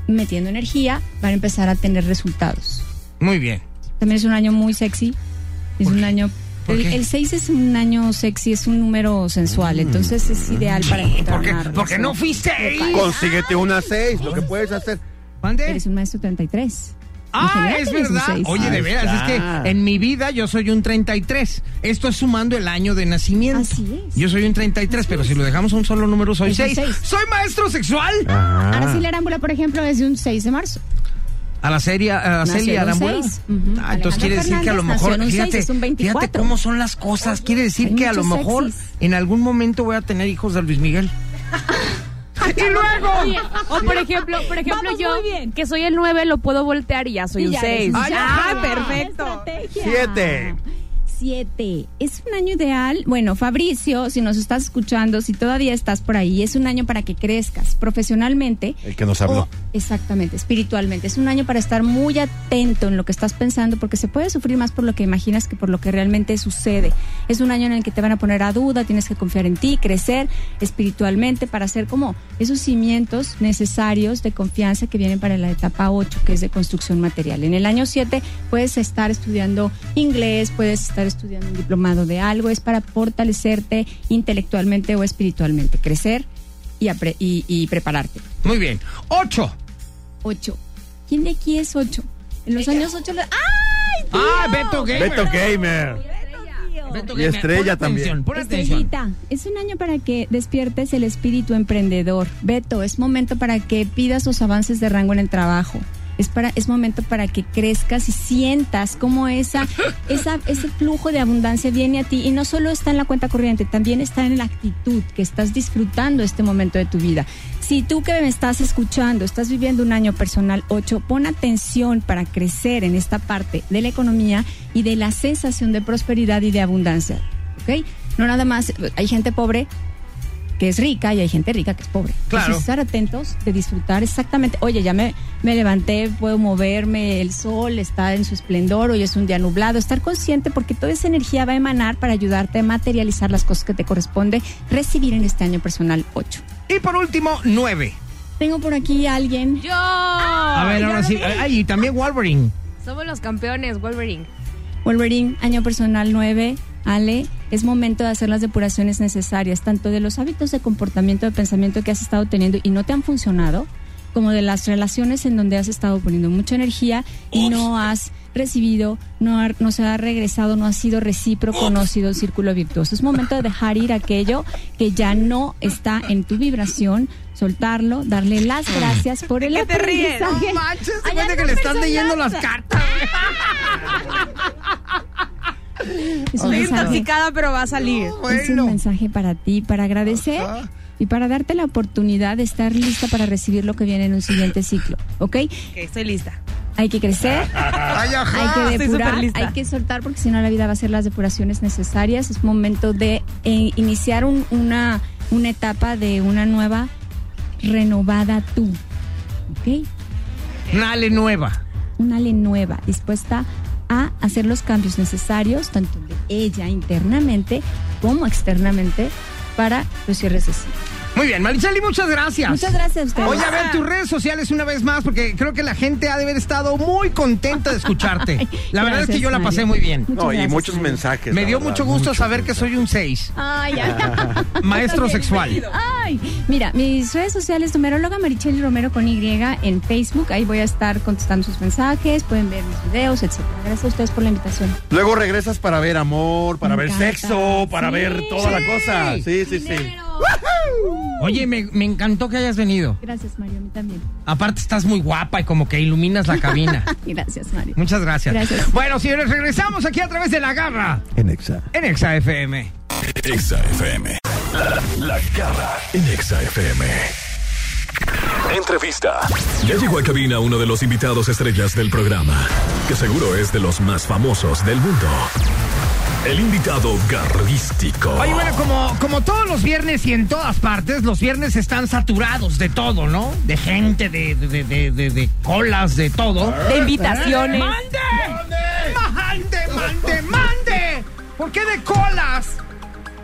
[SPEAKER 5] metiendo energía van a empezar a tener resultados.
[SPEAKER 3] Muy bien.
[SPEAKER 5] También es un año muy sexy. Es
[SPEAKER 3] ¿Por
[SPEAKER 5] un
[SPEAKER 3] qué?
[SPEAKER 5] año.
[SPEAKER 3] ¿Por
[SPEAKER 5] El,
[SPEAKER 3] qué?
[SPEAKER 5] el 6 es un año sexy, es un número sensual, entonces es ideal para encontrar
[SPEAKER 3] ¿Por qué,
[SPEAKER 5] una
[SPEAKER 3] por qué
[SPEAKER 5] relación.
[SPEAKER 3] no fuiste?
[SPEAKER 4] Consíguete una seis, lo que puedes hacer.
[SPEAKER 3] ¿Mande?
[SPEAKER 5] Eres un maestro 33. En
[SPEAKER 3] Ah, es verdad. Oye, de veras, es que en mi vida yo soy un 33. Esto es sumando el año de nacimiento.
[SPEAKER 5] Así es.
[SPEAKER 3] Yo soy un 33, pero si lo dejamos a un solo número soy
[SPEAKER 5] Es un
[SPEAKER 3] 6.
[SPEAKER 5] seis.
[SPEAKER 3] Soy maestro sexual.
[SPEAKER 4] Ah.
[SPEAKER 5] Araceli Arámbula, por ejemplo, es de un 6 de marzo.
[SPEAKER 3] A la serie, a la Arambula.
[SPEAKER 5] seis. Ujú.
[SPEAKER 3] Ah, entonces quiere decir que a lo mejor, fíjate,
[SPEAKER 5] es un 24.
[SPEAKER 3] fíjate cómo son las cosas. Quiere decir
[SPEAKER 5] Hay
[SPEAKER 3] que a lo mejor
[SPEAKER 5] sexys.
[SPEAKER 3] en algún momento voy a tener hijos de Luis Miguel. y luego.
[SPEAKER 7] O por ejemplo, por ejemplo
[SPEAKER 5] Vamos
[SPEAKER 7] yo,
[SPEAKER 5] muy bien.
[SPEAKER 7] que soy el 9, lo puedo voltear y ya soy
[SPEAKER 5] Y
[SPEAKER 7] un
[SPEAKER 5] ya eres
[SPEAKER 7] 6.
[SPEAKER 5] un
[SPEAKER 3] Ah, ya.
[SPEAKER 7] Perfecto.
[SPEAKER 5] Estrategia. Es un año ideal. Bueno, Fabricio, si nos estás escuchando, si todavía estás por ahí, es un año para que crezcas profesionalmente.
[SPEAKER 4] El que nos habló.
[SPEAKER 5] o- exactamente, espiritualmente. Es un año para estar muy atento en lo que estás pensando, porque se puede sufrir más por lo que imaginas que por lo que realmente sucede. Es un año en el que te van a poner a duda, tienes que confiar en ti, crecer espiritualmente para hacer como esos cimientos necesarios de confianza que vienen para la etapa 8, que es de construcción material. En el año 7 puedes estar estudiando inglés, puedes estar estudiando un diplomado de algo, es para fortalecerte intelectualmente o espiritualmente, crecer y, apre- y, y prepararte.
[SPEAKER 3] Muy bien. 8.
[SPEAKER 5] 8. ¿Quién de aquí es 8? En los años 8... ¡Ay!
[SPEAKER 3] Ah, Beto Gamer.
[SPEAKER 4] Beto Gamer.
[SPEAKER 3] Beto
[SPEAKER 4] Y
[SPEAKER 3] Gamer.
[SPEAKER 4] Estrella
[SPEAKER 3] Pon atención,
[SPEAKER 4] también.
[SPEAKER 3] atención.
[SPEAKER 5] Estrellita, es un año para que despiertes el espíritu emprendedor. Beto, es momento para que pidas los avances de rango en el trabajo. Es, para, es momento para que crezcas y sientas cómo esa, esa, ese flujo de abundancia viene a ti y no solo está en la cuenta corriente, también está en la actitud que estás disfrutando este momento de tu vida. Si tú que me estás escuchando estás viviendo un año personal 8, pon atención para crecer en esta parte de la economía y de la sensación de prosperidad y de abundancia. ¿ok? No nada más, hay gente pobre que es rica y hay gente rica que es pobre.
[SPEAKER 3] Claro.
[SPEAKER 5] Entonces, estar atentos de disfrutar exactamente, oye, ya me, me levanté, puedo moverme, el sol está en su esplendor, hoy es un día nublado, estar consciente porque toda esa energía va a emanar para ayudarte a materializar las cosas que te corresponde recibir en este año personal 8.
[SPEAKER 3] Y por último, 9.
[SPEAKER 5] Tengo por aquí a alguien.
[SPEAKER 7] Yo.
[SPEAKER 3] A ver, ahora sí. Ay, y también Wolverine.
[SPEAKER 7] Somos los campeones, Wolverine.
[SPEAKER 5] Wolverine, año personal 9. Ale, es momento de hacer las depuraciones necesarias, tanto de los hábitos de comportamiento, de pensamiento que has estado teniendo y no te han funcionado, como de las relaciones en donde has estado poniendo mucha energía y no has recibido, no, ha- no se ha regresado, no ha sido recíproco, no ha sido círculo virtuoso. Es momento de dejar ir aquello que ya no está en tu vibración, soltarlo, darle las gracias por el
[SPEAKER 7] qué te ríes?
[SPEAKER 3] No manches, se cuenta que le estás leyendo las cartas.
[SPEAKER 7] Estoy
[SPEAKER 5] mensaje.
[SPEAKER 7] intoxicada, pero va a salir.
[SPEAKER 5] Es un
[SPEAKER 3] Bueno.
[SPEAKER 5] mensaje para ti, para agradecer
[SPEAKER 3] Ajá.
[SPEAKER 5] y para darte la oportunidad de estar lista para recibir lo que viene en un siguiente ciclo, ¿ok?
[SPEAKER 7] Ok, estoy lista.
[SPEAKER 5] Hay que crecer,
[SPEAKER 3] Ay,
[SPEAKER 5] hay que depurar, hay que soltar porque si no la vida va a ser las depuraciones necesarias. Es momento de eh, iniciar un- una, una etapa de una nueva, renovada tú, ¿ok?
[SPEAKER 3] Una Ale nueva.
[SPEAKER 5] Una Ale nueva, dispuesta a hacer los cambios necesarios, tanto de ella internamente como externamente, para los cierres de ciclo.
[SPEAKER 3] Muy bien, Maricheli, muchas gracias.
[SPEAKER 5] Muchas gracias a ustedes.
[SPEAKER 3] Oye, a ver tus redes sociales una vez más, porque creo que la gente ha de haber estado muy contenta de escucharte.
[SPEAKER 5] Ay,
[SPEAKER 3] La verdad es que yo la pasé
[SPEAKER 5] Mario.
[SPEAKER 3] muy bien.
[SPEAKER 5] Muchas
[SPEAKER 4] No, y muchos
[SPEAKER 5] Mario.
[SPEAKER 4] mensajes.
[SPEAKER 3] Me dio
[SPEAKER 4] verdad,
[SPEAKER 3] mucho gusto saber que soy un 6.
[SPEAKER 5] Ay, ya.
[SPEAKER 3] Maestro sexual.
[SPEAKER 5] Ay, mira, mis redes sociales, numeróloga Maricheli Romero con Y en Facebook. Ahí voy a estar contestando sus mensajes, pueden ver mis videos, etcétera. Gracias a ustedes por la invitación.
[SPEAKER 4] Luego regresas para ver amor, para
[SPEAKER 5] Me
[SPEAKER 4] ver
[SPEAKER 5] encanta.
[SPEAKER 4] sexo, para
[SPEAKER 5] Sí.
[SPEAKER 4] ver toda la cosa. Sí, sí, sí.
[SPEAKER 3] Oye, me, me encantó que hayas venido.
[SPEAKER 5] Gracias, Mario, a mí también.
[SPEAKER 3] Aparte estás muy guapa y como que iluminas la cabina.
[SPEAKER 5] Gracias, Mario.
[SPEAKER 3] Muchas gracias.
[SPEAKER 5] Gracias.
[SPEAKER 3] Bueno, señores, regresamos aquí a través de la garra
[SPEAKER 4] En Exa.
[SPEAKER 3] en Exa FM.
[SPEAKER 2] Exa FM. La, la garra en Exa FM. Entrevista. Ya llegó a cabina uno de los invitados estrellas del programa, que seguro es de los más famosos del mundo. El invitado garrístico.
[SPEAKER 3] Oye, bueno, como, como todos los viernes y en todas partes, los viernes están saturados de todo, ¿no? De gente, de, de, de, de- de colas, de todo.
[SPEAKER 7] De invitaciones.
[SPEAKER 3] ¡Mande! ¡Mande, mande, mande! ¿Por qué de colas?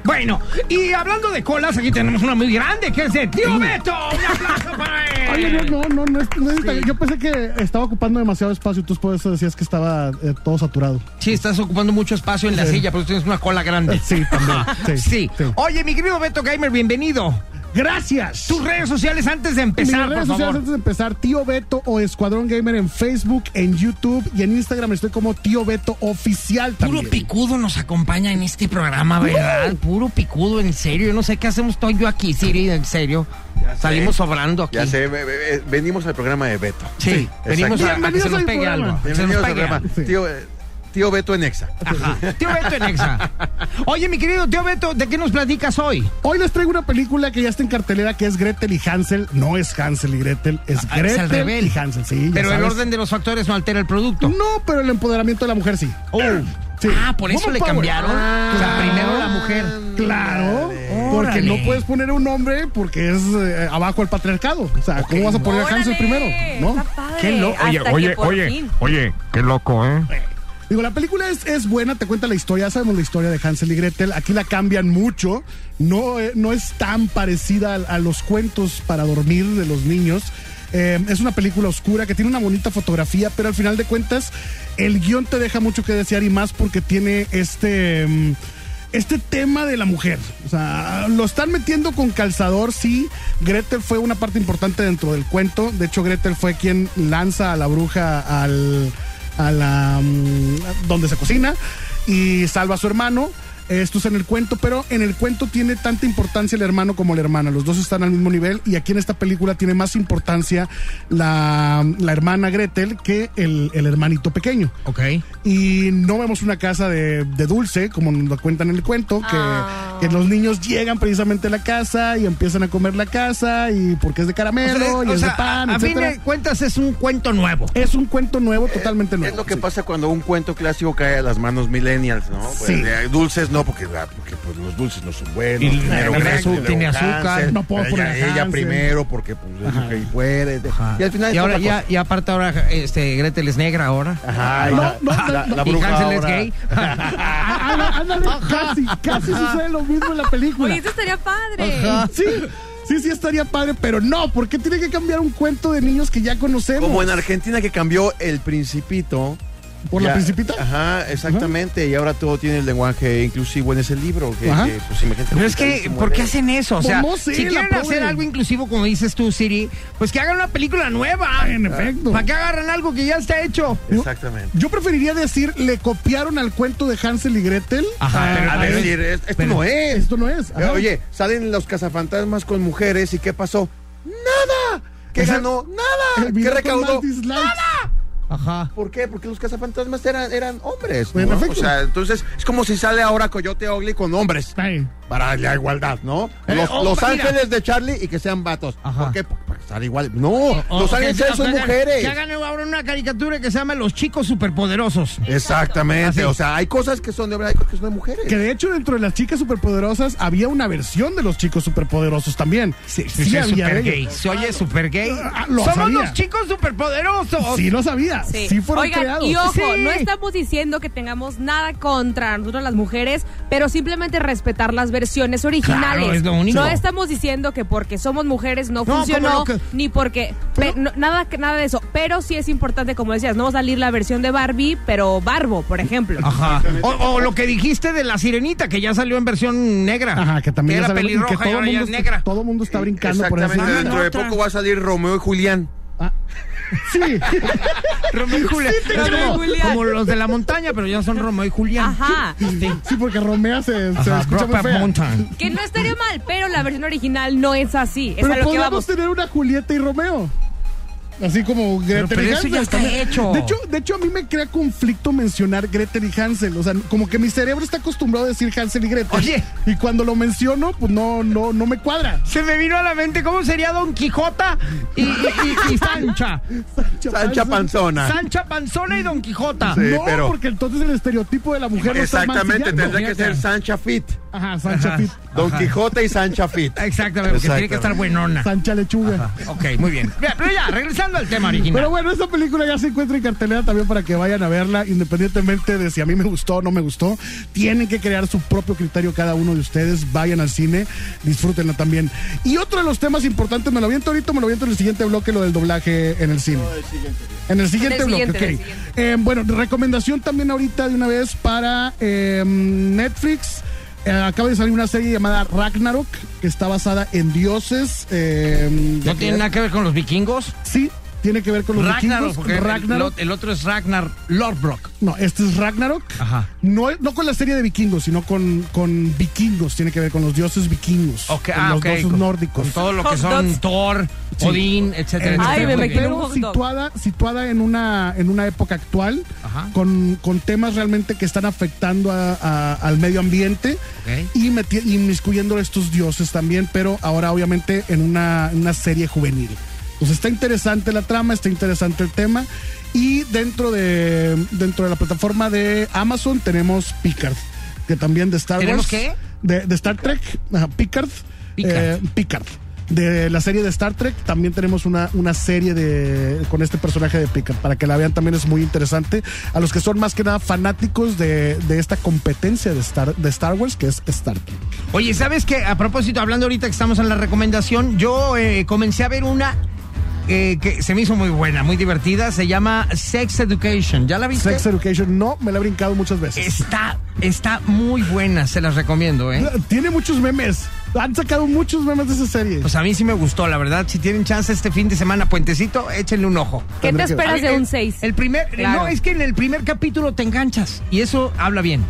[SPEAKER 3] Bueno, y hablando de colas, aquí tenemos una muy grande, que es de Tío Beto. ¡Un aplauso para él!
[SPEAKER 8] Oye, no, no, no, no, es- no es- yo pensé que estaba ocupando demasiado espacio, entonces por eso decías que estaba eh, todo saturado.
[SPEAKER 3] Sí, estás ocupando mucho espacio en la silla, pero tienes una cola grande.
[SPEAKER 8] Sí, también. Sí,
[SPEAKER 3] Sí.
[SPEAKER 8] sí.
[SPEAKER 3] Oye, mi querido Beto Gamer, bienvenido.
[SPEAKER 8] Gracias.
[SPEAKER 3] Tus redes sociales antes de
[SPEAKER 8] Mis
[SPEAKER 3] empezar,
[SPEAKER 8] redes
[SPEAKER 3] por
[SPEAKER 8] sociales
[SPEAKER 3] favor.
[SPEAKER 8] antes de empezar, Tío Beto o Escuadrón Gamer en Facebook, en YouTube y en Instagram estoy como Tío Beto Oficial
[SPEAKER 3] Puro
[SPEAKER 8] también.
[SPEAKER 3] picudo nos acompaña en este programa, ¿verdad? Puro picudo, en serio. Yo no sé qué hacemos todo yo aquí, Siri, en serio. Salimos sobrando aquí.
[SPEAKER 4] Ya sé, ve- ve- venimos al programa de Beto.
[SPEAKER 3] Sí, venimos a, a que se nos pegue
[SPEAKER 8] programa.
[SPEAKER 3] algo. que se nos
[SPEAKER 4] Bienvenidos al
[SPEAKER 3] pegue
[SPEAKER 4] programa.
[SPEAKER 3] algo.
[SPEAKER 4] Tío, tío Beto en Exa.
[SPEAKER 3] Ajá. Tío Beto en Exa. Oye, mi querido tío Beto, ¿de qué nos platicas hoy?
[SPEAKER 8] Hoy les traigo una película que ya está en cartelera que es Gretel y Hansel. No es Hansel y Gretel, es
[SPEAKER 3] Ah, es
[SPEAKER 8] Gretel
[SPEAKER 3] revés.
[SPEAKER 8] y Hansel, sí.
[SPEAKER 3] Pero el orden de los factores no altera el producto.
[SPEAKER 8] No, pero el empoderamiento de la mujer sí.
[SPEAKER 3] Oh.
[SPEAKER 8] Sí.
[SPEAKER 3] Ah, por eso le
[SPEAKER 8] power.
[SPEAKER 3] cambiaron.
[SPEAKER 8] Ah,
[SPEAKER 3] o sea,
[SPEAKER 8] claro.
[SPEAKER 3] primero la mujer.
[SPEAKER 8] Claro, porque
[SPEAKER 3] Órale.
[SPEAKER 8] no puedes poner un hombre porque es eh, abajo el patriarcado. O sea, ¿cómo vas a poner a Hansel primero? ¿No?
[SPEAKER 7] Está padre.
[SPEAKER 3] Qué loco. Oye,
[SPEAKER 7] Hasta que por fin.
[SPEAKER 3] oye, qué loco, ¿eh?
[SPEAKER 8] Digo, la película es, es buena, te cuenta la historia, ya sabemos la historia de Hansel y Gretel, aquí la cambian mucho, no, eh, no es tan parecida a, los cuentos para dormir de los niños. Eh, es una película oscura que tiene una bonita fotografía, pero al final de cuentas el guion te deja mucho que desear y más porque tiene este... mm, este tema de la mujer. O sea, lo están metiendo con calzador, sí. Gretel fue una parte importante dentro del cuento. De hecho, Gretel fue quien lanza a la bruja al, a la mm, donde se cocina y salva a su hermano. Esto es en el cuento, pero en el cuento tiene tanta importancia el hermano como la hermana. Los dos están al mismo nivel y aquí en esta película tiene más importancia la, la hermana Gretel que el, el hermanito pequeño.
[SPEAKER 3] Ok.
[SPEAKER 8] Y no vemos una casa de, de dulce, como nos lo cuentan en el cuento, que,
[SPEAKER 7] Ah.
[SPEAKER 8] que los niños llegan precisamente a la casa y empiezan a comer la casa y porque es de caramelo y
[SPEAKER 3] O
[SPEAKER 8] es
[SPEAKER 3] sea,
[SPEAKER 8] de pan,
[SPEAKER 3] a, a fin de cuentas es un cuento nuevo.
[SPEAKER 8] Es un cuento nuevo, totalmente nuevo.
[SPEAKER 4] Es lo que
[SPEAKER 8] sí.
[SPEAKER 4] pasa cuando un cuento clásico cae a las manos millennials, ¿no? Pues,
[SPEAKER 8] Sí.
[SPEAKER 4] de dulces no, porque, ah, porque pues, los dulces no son buenos.
[SPEAKER 3] Y
[SPEAKER 4] primero
[SPEAKER 3] tiene azúcar, tiene
[SPEAKER 8] No puedo
[SPEAKER 4] ella,
[SPEAKER 8] poner
[SPEAKER 4] ella
[SPEAKER 8] Hansel.
[SPEAKER 4] primero porque pues, es que puede. Y al final
[SPEAKER 3] y ahora ya, y aparte ahora este Gretel es negra ahora.
[SPEAKER 4] Ajá, y
[SPEAKER 8] No,
[SPEAKER 4] la,
[SPEAKER 8] no,
[SPEAKER 4] la-
[SPEAKER 8] no,
[SPEAKER 4] la
[SPEAKER 3] y es gay.
[SPEAKER 8] Ah, ándale, ándale, casi, casi sucede lo mismo en la película.
[SPEAKER 7] Oye, esto estaría padre.
[SPEAKER 8] Sí, sí, sí estaría padre, pero no, ¿por qué tiene que cambiar un cuento de niños que ya conocemos?
[SPEAKER 4] Como en Argentina que cambió el principito.
[SPEAKER 8] ¿Por la principita?
[SPEAKER 4] Ajá, exactamente. Y ahora todo tiene el lenguaje inclusivo en ese libro. Que,
[SPEAKER 8] Ajá.
[SPEAKER 4] que, pues imagínate.
[SPEAKER 3] Pero es que, ¿por qué hacen eso? O
[SPEAKER 8] Pues
[SPEAKER 3] sea,
[SPEAKER 8] no sé,
[SPEAKER 3] si quieren hacer algo inclusivo, como dices tú, Siri, pues que hagan una película nueva.
[SPEAKER 8] En efecto.
[SPEAKER 3] ¿Para qué agarran algo que ya está hecho?
[SPEAKER 4] Exactamente.
[SPEAKER 8] Yo preferiría decir, le copiaron al cuento de Hansel y Gretel.
[SPEAKER 3] Ajá,
[SPEAKER 8] a-
[SPEAKER 3] pero-
[SPEAKER 4] A
[SPEAKER 8] a-
[SPEAKER 4] decir, es- esto
[SPEAKER 3] pero-
[SPEAKER 4] no es.
[SPEAKER 8] Esto no es. ajá.
[SPEAKER 4] Oye, salen los cazafantasmas con mujeres y ¿qué pasó? ¡Nada! ¿Qué ganó? ¡Nada! ¿Qué recaudó?
[SPEAKER 8] dislikes.
[SPEAKER 3] Ajá.
[SPEAKER 4] ¿Por qué? Porque los cazafantasmas eran, eran hombres. O sea, entonces es como si sale ahora Coyote Ugly con hombres.
[SPEAKER 8] Ay,
[SPEAKER 4] Para la igualdad, ¿no?
[SPEAKER 3] Eh,
[SPEAKER 4] Los,
[SPEAKER 3] oh,
[SPEAKER 4] los ángeles de Charlie y que sean vatos.
[SPEAKER 3] Ajá.
[SPEAKER 4] ¿Por qué? Para estar igual. No,
[SPEAKER 3] O-
[SPEAKER 4] los
[SPEAKER 3] o
[SPEAKER 4] ángeles son mujeres.
[SPEAKER 3] Que hagan ahora una caricatura que se llama Los Chicos Superpoderosos.
[SPEAKER 4] Exactamente.
[SPEAKER 3] Así.
[SPEAKER 4] O sea, hay cosas que son de hombre, hay cosas que son de mujeres.
[SPEAKER 8] que de hecho dentro de las chicas superpoderosas había una versión de los chicos superpoderosos también.
[SPEAKER 3] Sí,
[SPEAKER 8] sí
[SPEAKER 3] es
[SPEAKER 8] había
[SPEAKER 3] super gay. Se oye super gay.
[SPEAKER 8] Ah, lo
[SPEAKER 3] Somos
[SPEAKER 8] sabía.
[SPEAKER 3] los chicos superpoderosos.
[SPEAKER 8] Sí lo sabía. Sí, fueron
[SPEAKER 7] Oigan,
[SPEAKER 8] creados.
[SPEAKER 7] y ojo,
[SPEAKER 3] Sí.
[SPEAKER 7] no estamos diciendo que tengamos nada contra nosotros las mujeres, pero simplemente respetar las versiones originales.
[SPEAKER 3] Claro, es lo único.
[SPEAKER 7] No estamos diciendo que porque somos mujeres no, funcionó,
[SPEAKER 3] que-
[SPEAKER 7] ni porque pe- no- nada que- nada de eso. Pero sí es importante, como decías, no va a salir la versión de Barbie, pero Barbo, por ejemplo.
[SPEAKER 3] Ajá. O, o lo que dijiste de la sirenita, que ya salió en versión negra.
[SPEAKER 8] Ajá, que también
[SPEAKER 3] era
[SPEAKER 8] sabemos- y
[SPEAKER 3] pelirroja y,
[SPEAKER 8] todo
[SPEAKER 3] ahora ya
[SPEAKER 8] mundo
[SPEAKER 3] es
[SPEAKER 8] está-
[SPEAKER 3] negra.
[SPEAKER 8] Todo mundo está brincando por eso.
[SPEAKER 4] Dentro de poco va a salir Romeo y Julián.
[SPEAKER 8] Ah, sí.
[SPEAKER 3] Romeo y. Es
[SPEAKER 7] y
[SPEAKER 3] como,
[SPEAKER 7] Julián.
[SPEAKER 3] como los de la montaña, pero ya son Romeo y Julián.
[SPEAKER 7] Ajá.
[SPEAKER 8] Sí, porque Romea se, se
[SPEAKER 3] Ajá,
[SPEAKER 8] escucha muy
[SPEAKER 3] Brokeback
[SPEAKER 8] fea.
[SPEAKER 3] Mountain.
[SPEAKER 7] Que no estaría mal, pero la versión original no es así. Es
[SPEAKER 8] Pero
[SPEAKER 7] a lo que
[SPEAKER 8] podríamos
[SPEAKER 7] vamos.
[SPEAKER 8] tener una Julieta y Romeo. Así como Gretel
[SPEAKER 3] pero
[SPEAKER 8] y
[SPEAKER 3] eso
[SPEAKER 8] Hansel.
[SPEAKER 3] ya está
[SPEAKER 8] también.
[SPEAKER 3] hecho.
[SPEAKER 8] De hecho, de hecho, a mí me crea conflicto mencionar Gretel y Hansel. O sea, como que mi cerebro está acostumbrado a decir Hansel y Gretel.
[SPEAKER 3] Oye.
[SPEAKER 8] Y cuando lo menciono, pues no, no, no me cuadra.
[SPEAKER 3] Se me vino a la mente cómo sería Don Quijota y, y- y- y Sancha.
[SPEAKER 4] Sancha Panzona.
[SPEAKER 3] Sancha Panzona y Don Quijota.
[SPEAKER 4] Sí,
[SPEAKER 8] no,
[SPEAKER 4] pero-
[SPEAKER 8] porque entonces el estereotipo de la mujer no está
[SPEAKER 4] Exactamente, tendría que ser Sancha Fit.
[SPEAKER 8] Ajá, Sancha
[SPEAKER 3] Ajá.
[SPEAKER 8] Fit.
[SPEAKER 4] Don
[SPEAKER 3] Ajá.
[SPEAKER 4] Quijote y Sancha Fit.
[SPEAKER 3] Exactamente, porque tiene que estar buenona.
[SPEAKER 8] Sancha Lechuga.
[SPEAKER 3] Ok, muy bien. Pero ya, regresando al tema original.
[SPEAKER 8] Pero bueno, esta película ya se encuentra en cartelera también para que vayan a verla, independientemente de si a mí me gustó o no me gustó. Tienen que crear su propio criterio cada uno de ustedes. Vayan al cine, disfrútenla también. Y otro de los temas importantes, me lo viento ahorita, me lo viento en el siguiente bloque, lo del doblaje en el cine. En el siguiente
[SPEAKER 7] En el
[SPEAKER 8] bloque,
[SPEAKER 7] siguiente,
[SPEAKER 8] ok.
[SPEAKER 7] siguiente.
[SPEAKER 8] Eh, bueno, recomendación también ahorita de una vez para eh, Netflix. Eh, acaba de salir una serie llamada Ragnarok, que está basada en dioses. eh,
[SPEAKER 3] ¿No tiene nada que ver con los vikingos?
[SPEAKER 8] Sí, tiene que ver con los
[SPEAKER 3] Ragnarok,
[SPEAKER 8] vikingos.
[SPEAKER 3] el-
[SPEAKER 8] Ragnarok.
[SPEAKER 3] El, otro es Ragnar Lodbrok.
[SPEAKER 8] No, este es Ragnarok.
[SPEAKER 3] Ajá.
[SPEAKER 8] No, no con la serie de vikingos, sino con, con vikingos. Tiene que ver con los dioses vikingos.
[SPEAKER 3] Ok,
[SPEAKER 8] con
[SPEAKER 3] ah,
[SPEAKER 8] los dioses
[SPEAKER 3] con-
[SPEAKER 8] nórdicos.
[SPEAKER 3] Con todo lo que son. Thor,
[SPEAKER 8] Sí.
[SPEAKER 3] Odín, etcétera,
[SPEAKER 8] Eh,
[SPEAKER 3] etcétera.
[SPEAKER 7] Ay, me
[SPEAKER 8] pero situada, situada en una, en una época actual,
[SPEAKER 3] Ajá.
[SPEAKER 8] con, con temas realmente que están afectando a- a- al medio ambiente
[SPEAKER 3] Ok.
[SPEAKER 8] y meti- inmiscuyendo a estos dioses también, pero ahora obviamente en una, en una serie juvenil. Pues está interesante la trama, está interesante el tema. Y dentro de, dentro de la plataforma de Amazon tenemos Picard, que también de Star
[SPEAKER 3] ¿Tenemos
[SPEAKER 8] Wars.
[SPEAKER 3] qué?
[SPEAKER 8] De, de Star Trek, ajá, Picard.
[SPEAKER 3] Picard.
[SPEAKER 8] eh, Picard. De la serie de Star Trek también tenemos una, una serie de con este personaje de Picard. Para que la vean también es muy interesante. A los que son más que nada fanáticos de, de esta competencia de Star, de Star Wars, que es Star Trek.
[SPEAKER 3] Oye, ¿sabes qué? A propósito, hablando ahorita que estamos en la recomendación, yo eh, comencé a ver una eh, que se me hizo muy buena, muy divertida. Se llama Sex Education. ¿Ya la viste?
[SPEAKER 8] Sex Education no, me la he brincado muchas veces.
[SPEAKER 3] Está, está muy buena, se las recomiendo, ¿eh?
[SPEAKER 8] Tiene muchos memes. Han sacado muchos memes de esa serie.
[SPEAKER 3] Pues a mí sí me gustó, la verdad. Si tienen chance este fin de semana, puentecito, échenle un ojo.
[SPEAKER 7] ¿Qué te esperas de un 6?
[SPEAKER 3] El primer,
[SPEAKER 7] Claro.
[SPEAKER 3] no, es que en el primer capítulo te enganchas y eso habla bien.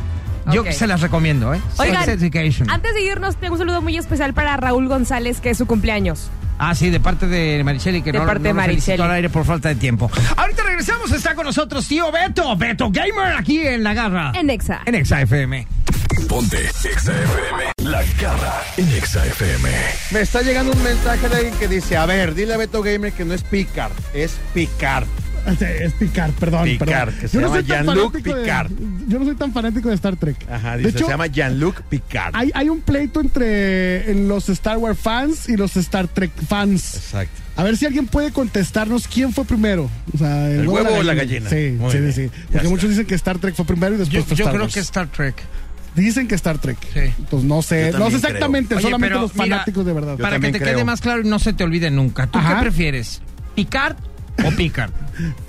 [SPEAKER 3] Yo se las recomiendo, ¿eh?
[SPEAKER 7] Oigan,
[SPEAKER 3] Sex Education.
[SPEAKER 7] antes de irnos, tengo un saludo muy especial para Raúl González, que es su cumpleaños.
[SPEAKER 3] Ah, sí, de parte de Maricheli, que
[SPEAKER 7] De
[SPEAKER 3] no,
[SPEAKER 7] parte
[SPEAKER 3] no
[SPEAKER 7] de
[SPEAKER 3] al aire por falta de tiempo. Ahorita regresamos, está con nosotros tío Beto, Beto Gamer, aquí en La Garra.
[SPEAKER 7] En Exa.
[SPEAKER 3] En Exa FM.
[SPEAKER 2] Ponte Exa FM. La garra en Exa FM.
[SPEAKER 4] Me está llegando un mensaje de alguien que dice, a ver, dile a Beto Gamer que no es Picard, es Picard.
[SPEAKER 8] Es Picard, perdón.
[SPEAKER 4] Picard,
[SPEAKER 8] perdón.
[SPEAKER 4] que se llama
[SPEAKER 8] tan
[SPEAKER 4] Jean-Luc
[SPEAKER 8] de-
[SPEAKER 4] Picard.
[SPEAKER 8] yo no soy tan fanático de Star Trek.
[SPEAKER 4] Ajá,
[SPEAKER 8] de
[SPEAKER 4] dice,
[SPEAKER 8] hecho,
[SPEAKER 4] se llama Jean-Luc Picard.
[SPEAKER 8] hay, hay un pleito entre en los Star Wars fans y los Star Trek fans.
[SPEAKER 4] Exacto.
[SPEAKER 8] A ver si alguien puede contestarnos quién fue primero. O sea,
[SPEAKER 4] ¿El huevo o la gallina?
[SPEAKER 8] Sí,
[SPEAKER 4] Muy
[SPEAKER 8] sí,
[SPEAKER 4] bien,
[SPEAKER 8] sí.
[SPEAKER 4] ya
[SPEAKER 8] Porque
[SPEAKER 4] está.
[SPEAKER 8] muchos dicen que Star Trek fue primero y después
[SPEAKER 3] Yo,
[SPEAKER 8] fue
[SPEAKER 3] yo
[SPEAKER 8] Star
[SPEAKER 3] creo
[SPEAKER 8] Wars.
[SPEAKER 3] que es Star Trek.
[SPEAKER 8] Dicen que Star Trek.
[SPEAKER 3] Sí.
[SPEAKER 8] Pues no sé,
[SPEAKER 4] Yo
[SPEAKER 8] no sé exactamente,
[SPEAKER 3] Oye,
[SPEAKER 8] solamente los
[SPEAKER 3] mira,
[SPEAKER 8] fanáticos de verdad.
[SPEAKER 4] Yo
[SPEAKER 3] Para que te
[SPEAKER 4] creo.
[SPEAKER 3] quede más claro y no se te olvide nunca. ¿Tú
[SPEAKER 8] Ajá.
[SPEAKER 3] qué prefieres? ¿Picard o Picard?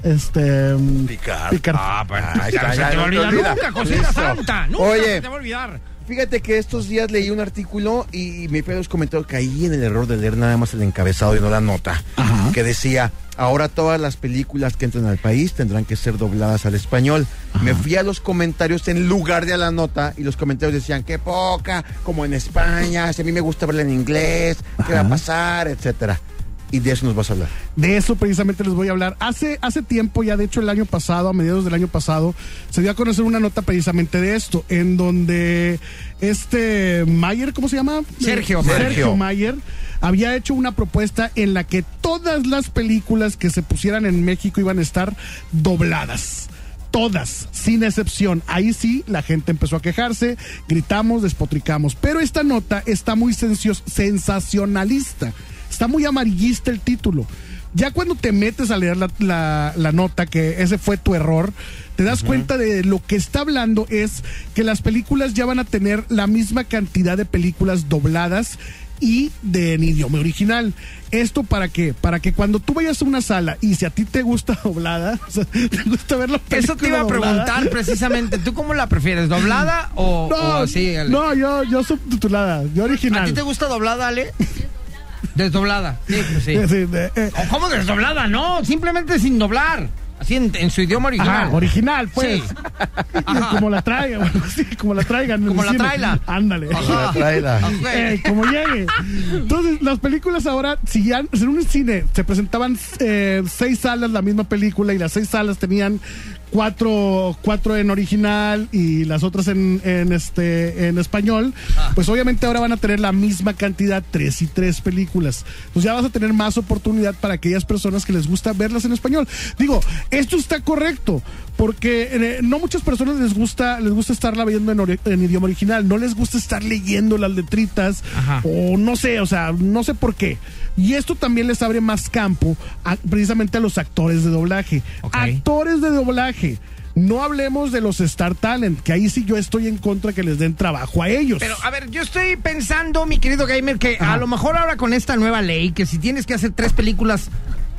[SPEAKER 8] Este. mm,
[SPEAKER 4] Picard.
[SPEAKER 8] Picard.
[SPEAKER 3] Ah, pues
[SPEAKER 4] Ahí
[SPEAKER 3] ya no se
[SPEAKER 4] ya
[SPEAKER 3] te va a olvidar
[SPEAKER 4] olvida.
[SPEAKER 3] nunca, cosita
[SPEAKER 4] Listo.
[SPEAKER 3] santa. Nunca
[SPEAKER 4] Oye.
[SPEAKER 3] se te va a olvidar.
[SPEAKER 4] Fíjate que estos días leí un artículo y me fui a los comentarios, caí en el error de leer nada más el encabezado y no la nota,
[SPEAKER 8] Ajá.
[SPEAKER 4] que decía, ahora todas las películas que entran al país tendrán que ser dobladas al español. Me fui a los comentarios en lugar de a la nota y los comentarios decían, qué poca, como en España, si a mí me gusta verla en inglés, qué va a pasar, etcétera. Y de eso nos vas a hablar.
[SPEAKER 8] De eso precisamente les voy a hablar. Hace, hace tiempo, ya de hecho el año pasado, a mediados del año pasado, se dio a conocer una nota precisamente de esto, en donde este Mayer, ¿cómo se llama?
[SPEAKER 3] Sergio Mayer.
[SPEAKER 8] Sergio Mayer había hecho una propuesta en la que todas las películas que se pusieran en México iban a estar dobladas. Todas, sin excepción. Ahí sí, la gente empezó a quejarse, gritamos, despotricamos. Pero esta nota está muy sensacionalista. Está muy amarillista el título. Ya cuando te metes a leer la, la- la nota, que ese fue tu error, te das cuenta de lo que está hablando es que las películas ya van a tener la misma cantidad de películas dobladas y de en idioma original. ¿Esto para qué? Para que cuando tú vayas a una sala y si a ti te gusta doblada, o sea, te gusta ver la película
[SPEAKER 3] Eso te iba a
[SPEAKER 8] doblada,
[SPEAKER 3] preguntar precisamente. ¿Tú cómo la prefieres? ¿Doblada o,
[SPEAKER 8] No,
[SPEAKER 3] o así? Ale?
[SPEAKER 8] no, yo, yo subtitulada, yo original.
[SPEAKER 3] ¿A ti te gusta doblada, Ale? Desdoblada. Sí, pues sí.
[SPEAKER 8] Sí, de- eh,
[SPEAKER 3] ¿O ¿Cómo desdoblada? No, simplemente sin doblar. Así en, en su idioma original.
[SPEAKER 8] Ajá, original, pues.
[SPEAKER 3] Sí.
[SPEAKER 8] Como la traigan, sí, como la traigan.
[SPEAKER 3] Como la traila.
[SPEAKER 8] Ándale.
[SPEAKER 3] Ajá. Ok.
[SPEAKER 8] Eh, como llegue. Entonces, las películas ahora, si ya en un cine se presentaban eh, seis salas la misma película y las seis salas tenían cuatro, cuatro en original y las otras en, en este en español, pues obviamente ahora van a tener la misma cantidad, tres y tres películas. Pues ya vas a tener más oportunidad para aquellas personas que les gusta verlas en español. Digo, esto está correcto, porque eh, no muchas personas les gusta, les gusta estarla viendo en, en idioma original, no les gusta estar leyendo las letritas,
[SPEAKER 3] Ajá.
[SPEAKER 8] o no sé, o sea, no sé por qué. Y esto también les abre más campo a- precisamente a los actores de doblaje. Actores de doblaje. No hablemos de los Star Talent, que ahí sí yo estoy en contra que les den trabajo a ellos.
[SPEAKER 3] Pero, a ver, yo estoy pensando, mi querido gamer, que a lo mejor ahora con esta nueva ley, que si tienes que hacer tres películas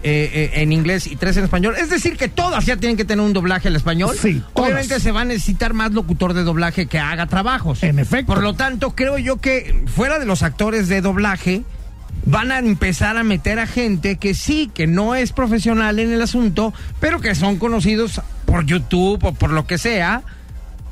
[SPEAKER 3] eh, eh, en inglés y tres en español, es decir, que todas ya tienen que tener un doblaje al español.
[SPEAKER 8] Sí, todas.
[SPEAKER 3] Obviamente se va a necesitar más locutor de doblaje que haga trabajos.
[SPEAKER 8] En efecto.
[SPEAKER 3] Por lo tanto, creo yo que fuera de los actores de doblaje, van a empezar a meter a gente que sí, que no es profesional en el asunto, pero que son conocidos por YouTube o por lo que sea,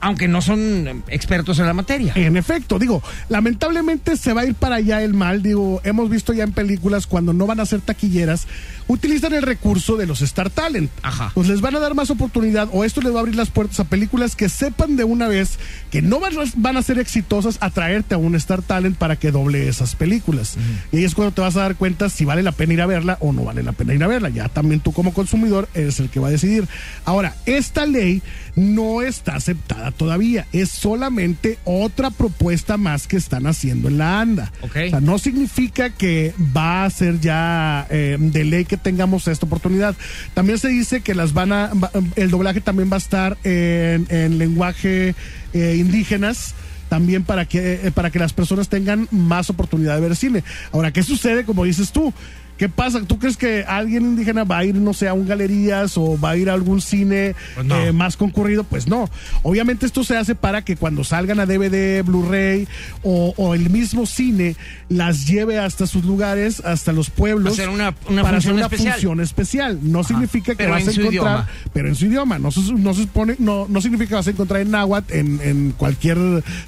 [SPEAKER 3] aunque no son expertos en la materia.
[SPEAKER 8] En efecto, digo, lamentablemente se va a ir para allá el mal. Digo, hemos visto ya en películas cuando no van a ser taquilleras, utilizan el recurso de los Star Talent.
[SPEAKER 3] Ajá.
[SPEAKER 8] Pues les van a dar más oportunidad o esto les va a abrir las puertas a películas que sepan de una vez que no van, a- van a ser exitosas a traerte a un Star Talent para que doble esas películas. Y ahí es cuando te vas a dar cuenta si vale la pena ir a verla o no vale la pena ir a verla. Ya también tú como consumidor eres el que va a decidir. Ahora, esta ley no está aceptada todavía. Es solamente otra propuesta más que están haciendo en la ANDA. O sea, no significa que va a ser ya eh, de ley que tengamos esta oportunidad. También se dice que las van a, el doblaje también va a estar en, en lenguaje eh, indígenas. También para que, eh, para que las personas tengan más oportunidad de ver cine. Ahora, ¿qué sucede? Como dices tú, ¿qué pasa? ¿Tú crees que alguien indígena va a ir, no sé, a un galerías o va a ir a algún cine
[SPEAKER 3] Pues no.
[SPEAKER 8] eh, más concurrido? Pues no. Obviamente esto se hace para que cuando salgan a DVD, Blu-ray o, o el mismo cine las lleve hasta sus lugares, hasta los pueblos.
[SPEAKER 3] Hacer una- una
[SPEAKER 8] para hacer una
[SPEAKER 3] especial.
[SPEAKER 8] función especial. No significa que
[SPEAKER 3] pero
[SPEAKER 8] vas
[SPEAKER 3] en
[SPEAKER 8] a encontrar,
[SPEAKER 3] idioma.
[SPEAKER 8] pero en su idioma. No, se- no se supone, no, no significa que vas a encontrar en náhuatl en, en cualquier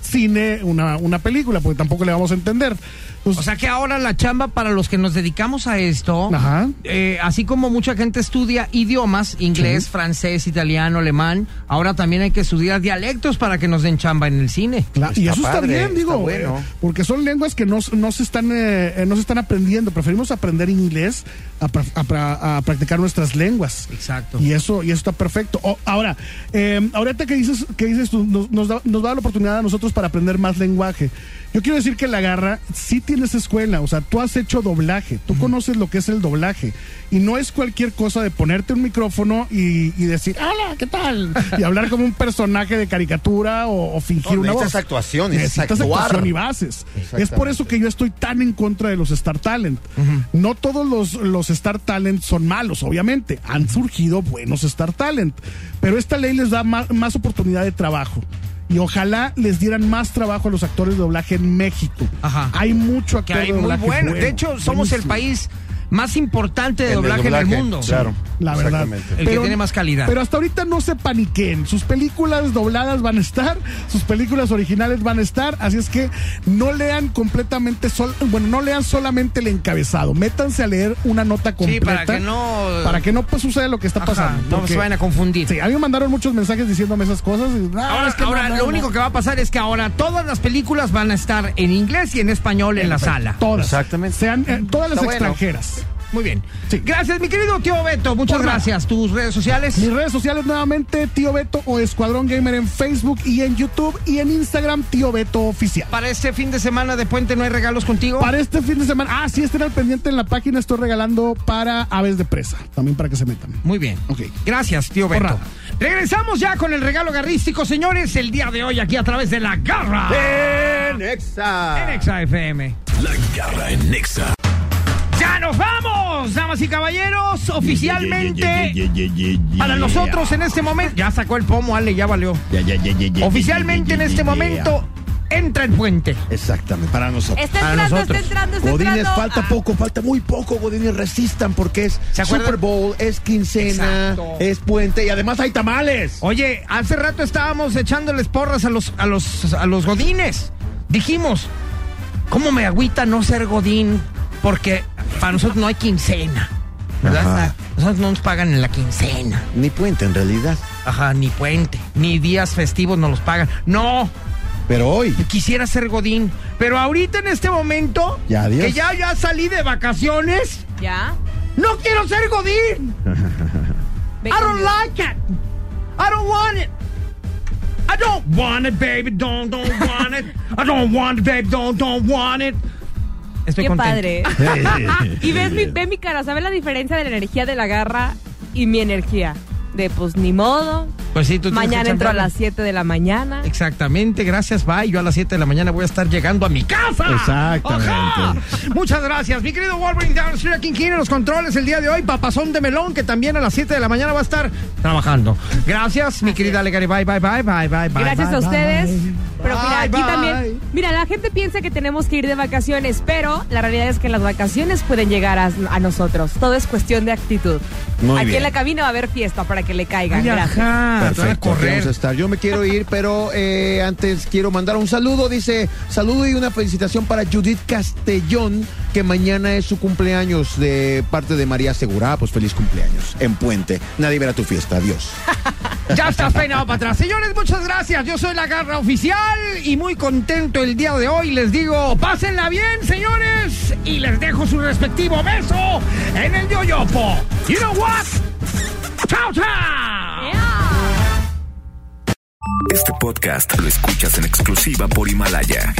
[SPEAKER 8] cine una, una película, porque tampoco le vamos a entender. Pues,
[SPEAKER 3] O sea que ahora la chamba para los que nos dedicamos a esto,
[SPEAKER 8] Ajá.
[SPEAKER 3] eh, así como mucha gente estudia idiomas, inglés,
[SPEAKER 8] Sí.
[SPEAKER 3] francés, italiano, alemán, ahora también hay que estudiar dialectos para que nos den chamba en el cine.
[SPEAKER 8] Claro, y eso está bien,
[SPEAKER 4] está
[SPEAKER 8] digo,
[SPEAKER 4] bueno.
[SPEAKER 8] eh, porque son lenguas que no, no se están eh, eh, no se están aprendiendo. Preferimos aprender inglés a, pra- a pra- a practicar nuestras lenguas.
[SPEAKER 3] Exacto.
[SPEAKER 8] Y eso y eso está perfecto. Ahora, eh, ahorita que dices que dices tú, nos, nos da, nos da la oportunidad a nosotros para aprender más lenguaje. Yo quiero decir que la garra sí tienes escuela, o sea, tú has hecho doblaje, tú conoces lo que es el doblaje y no es cualquier cosa de ponerte un micrófono y, y decir, hola, ¿qué tal? Y hablar como un personaje de caricatura o, o fingir
[SPEAKER 4] No,
[SPEAKER 8] una voz.
[SPEAKER 4] necesitas Necesitas actuar.
[SPEAKER 8] actuación y bases. Es por eso que yo estoy tan en contra de los Star Talent. No todos los, los Star Talent son malos, obviamente. Han surgido buenos Star Talent. Pero esta ley les da más, más oportunidad de trabajo. Y ojalá les dieran más trabajo a los actores de doblaje en México.
[SPEAKER 3] Ajá.
[SPEAKER 8] Hay mucho
[SPEAKER 3] Que
[SPEAKER 8] actor
[SPEAKER 3] hay
[SPEAKER 8] de
[SPEAKER 3] muy
[SPEAKER 8] doblaje
[SPEAKER 3] bueno. De hecho, somos el país más importante de
[SPEAKER 4] el
[SPEAKER 3] doblaje, en el
[SPEAKER 4] doblaje,
[SPEAKER 3] mundo.
[SPEAKER 4] claro.
[SPEAKER 8] La verdad.
[SPEAKER 4] Exactamente.
[SPEAKER 3] El que tiene más calidad.
[SPEAKER 8] Pero hasta ahorita no se paniquen. Sus películas dobladas van a estar, sus películas originales van a estar. Así es que no lean completamente, sol, bueno, no lean solamente el encabezado. Métanse a leer una nota
[SPEAKER 3] Sí,
[SPEAKER 8] completa.
[SPEAKER 3] para que no.
[SPEAKER 8] Para que no pues, suceda lo que está
[SPEAKER 3] Ajá,
[SPEAKER 8] pasando.
[SPEAKER 3] no
[SPEAKER 8] Porque-
[SPEAKER 3] se vayan a confundir.
[SPEAKER 8] Sí, a mí me mandaron muchos mensajes diciéndome esas cosas. y, "Ah,
[SPEAKER 3] Ahora,
[SPEAKER 8] es que no,
[SPEAKER 3] ahora
[SPEAKER 8] no,
[SPEAKER 3] lo
[SPEAKER 8] no".
[SPEAKER 3] único que va a pasar es que ahora todas las películas van a estar en inglés y en español en la sala.
[SPEAKER 8] Todas.
[SPEAKER 4] Exactamente.
[SPEAKER 8] Sean eh, todas las
[SPEAKER 4] Está bueno.
[SPEAKER 3] Muy bien.
[SPEAKER 8] Sí.
[SPEAKER 3] Gracias, mi querido tío Beto. Muchas
[SPEAKER 8] Por nada.
[SPEAKER 3] gracias. Tus redes sociales.
[SPEAKER 8] Mis redes sociales nuevamente, Tío Beto o Escuadrón Gamer en Facebook y en YouTube y en Instagram, Tío Beto Oficial.
[SPEAKER 3] Para este fin de semana de puente no hay regalos contigo.
[SPEAKER 8] Para este fin de semana, ah, sí, estén al pendiente en la página, estoy regalando para aves de presa, también para que se metan.
[SPEAKER 3] Muy bien.
[SPEAKER 8] Ok.
[SPEAKER 3] Gracias, tío
[SPEAKER 8] Por
[SPEAKER 3] Beto.
[SPEAKER 8] nada.
[SPEAKER 3] Regresamos ya con el regalo garrístico, señores, el día de hoy aquí a través de la garra
[SPEAKER 4] En Exa.
[SPEAKER 3] en Exa FM.
[SPEAKER 2] La garra en Nexa.
[SPEAKER 3] ¡Ya nos vamos! Damas y caballeros, oficialmente para nosotros en este momento. Ya sacó el pomo, Ale, ya valió. Oficialmente en este momento, en entra el puente.
[SPEAKER 4] Exactamente, para nosotros.
[SPEAKER 7] Está
[SPEAKER 3] Para
[SPEAKER 7] entrando,
[SPEAKER 3] nosotros.
[SPEAKER 7] está entrando, está
[SPEAKER 4] Godines,
[SPEAKER 7] entrando.
[SPEAKER 4] falta
[SPEAKER 7] Ah,
[SPEAKER 4] poco, falta muy poco, Godines, resistan porque es. Super Bowl, es quincena,
[SPEAKER 3] Exacto.
[SPEAKER 4] es puente y además hay tamales.
[SPEAKER 3] Oye, hace rato estábamos echándoles porras a los, a los, a los godines. Dijimos, ¿cómo me agüita no ser godín? Porque para nosotros no hay quincena. ¿Verdad? Nosotros no nos pagan en la quincena.
[SPEAKER 4] Ni puente en realidad,
[SPEAKER 3] Ajá, ni puente, ni días festivos nos los pagan. No,
[SPEAKER 4] pero hoy
[SPEAKER 3] quisiera ser godín. Pero ahorita en este momento,
[SPEAKER 4] Ya, adiós.
[SPEAKER 3] que ya, ya salí de vacaciones,
[SPEAKER 7] Ya.
[SPEAKER 3] no quiero ser godín. I don't like it. I don't want it. I don't want it, baby. Don't, don't want it. I don't want it, baby. Don't, don't want it. Estoy
[SPEAKER 7] Qué
[SPEAKER 3] contento.
[SPEAKER 7] padre. y ves mi, ve mi cara, ¿sabes la diferencia de la energía de la garra y mi energía? De pues ni modo.
[SPEAKER 3] Pues sí, tú tienes
[SPEAKER 7] Mañana entro a las 7 de la mañana.
[SPEAKER 3] Exactamente, gracias, bye. Yo a las 7 de la mañana voy a estar llegando a mi casa.
[SPEAKER 4] Exactamente.
[SPEAKER 3] Ajá. Muchas gracias, mi querido Wolverine Downstreet, aquí en los controles el día de hoy. Papazón de melón, que también a las 7 de la mañana va a estar trabajando. Gracias, mi querida Legari. Bye, bye, bye, bye, bye, bye.
[SPEAKER 7] Gracias
[SPEAKER 3] bye,
[SPEAKER 7] a ustedes.
[SPEAKER 3] bye.
[SPEAKER 7] Pero mira, aquí
[SPEAKER 3] bye.
[SPEAKER 7] también. Mira, la gente piensa que tenemos que ir de vacaciones, pero la realidad es que las vacaciones pueden llegar a, a nosotros. Todo es cuestión de actitud.
[SPEAKER 4] Muy
[SPEAKER 7] aquí
[SPEAKER 4] bien.
[SPEAKER 7] en la cabina va a haber fiesta para que le caigan.
[SPEAKER 3] Ay,
[SPEAKER 7] Gracias.
[SPEAKER 3] ajá,
[SPEAKER 4] Perfecto,
[SPEAKER 3] correr.
[SPEAKER 4] vamos a estar. Yo me quiero ir, pero eh, antes quiero mandar un saludo. Dice, saludo y una felicitación para Judith Castellón, que mañana es su cumpleaños de parte de María Segura. Ah, Pues feliz cumpleaños en Puente. Nadie verá tu fiesta. Adiós.
[SPEAKER 3] Ya estás peinado para atrás. Señores, muchas gracias. Yo soy la garra oficial y muy contento el día de hoy. Les digo, pásenla bien, señores. Y les dejo su respectivo beso en el yoyopo. You know what? ¡Chao, chao!
[SPEAKER 1] Este podcast lo escuchas en exclusiva por Himalaya.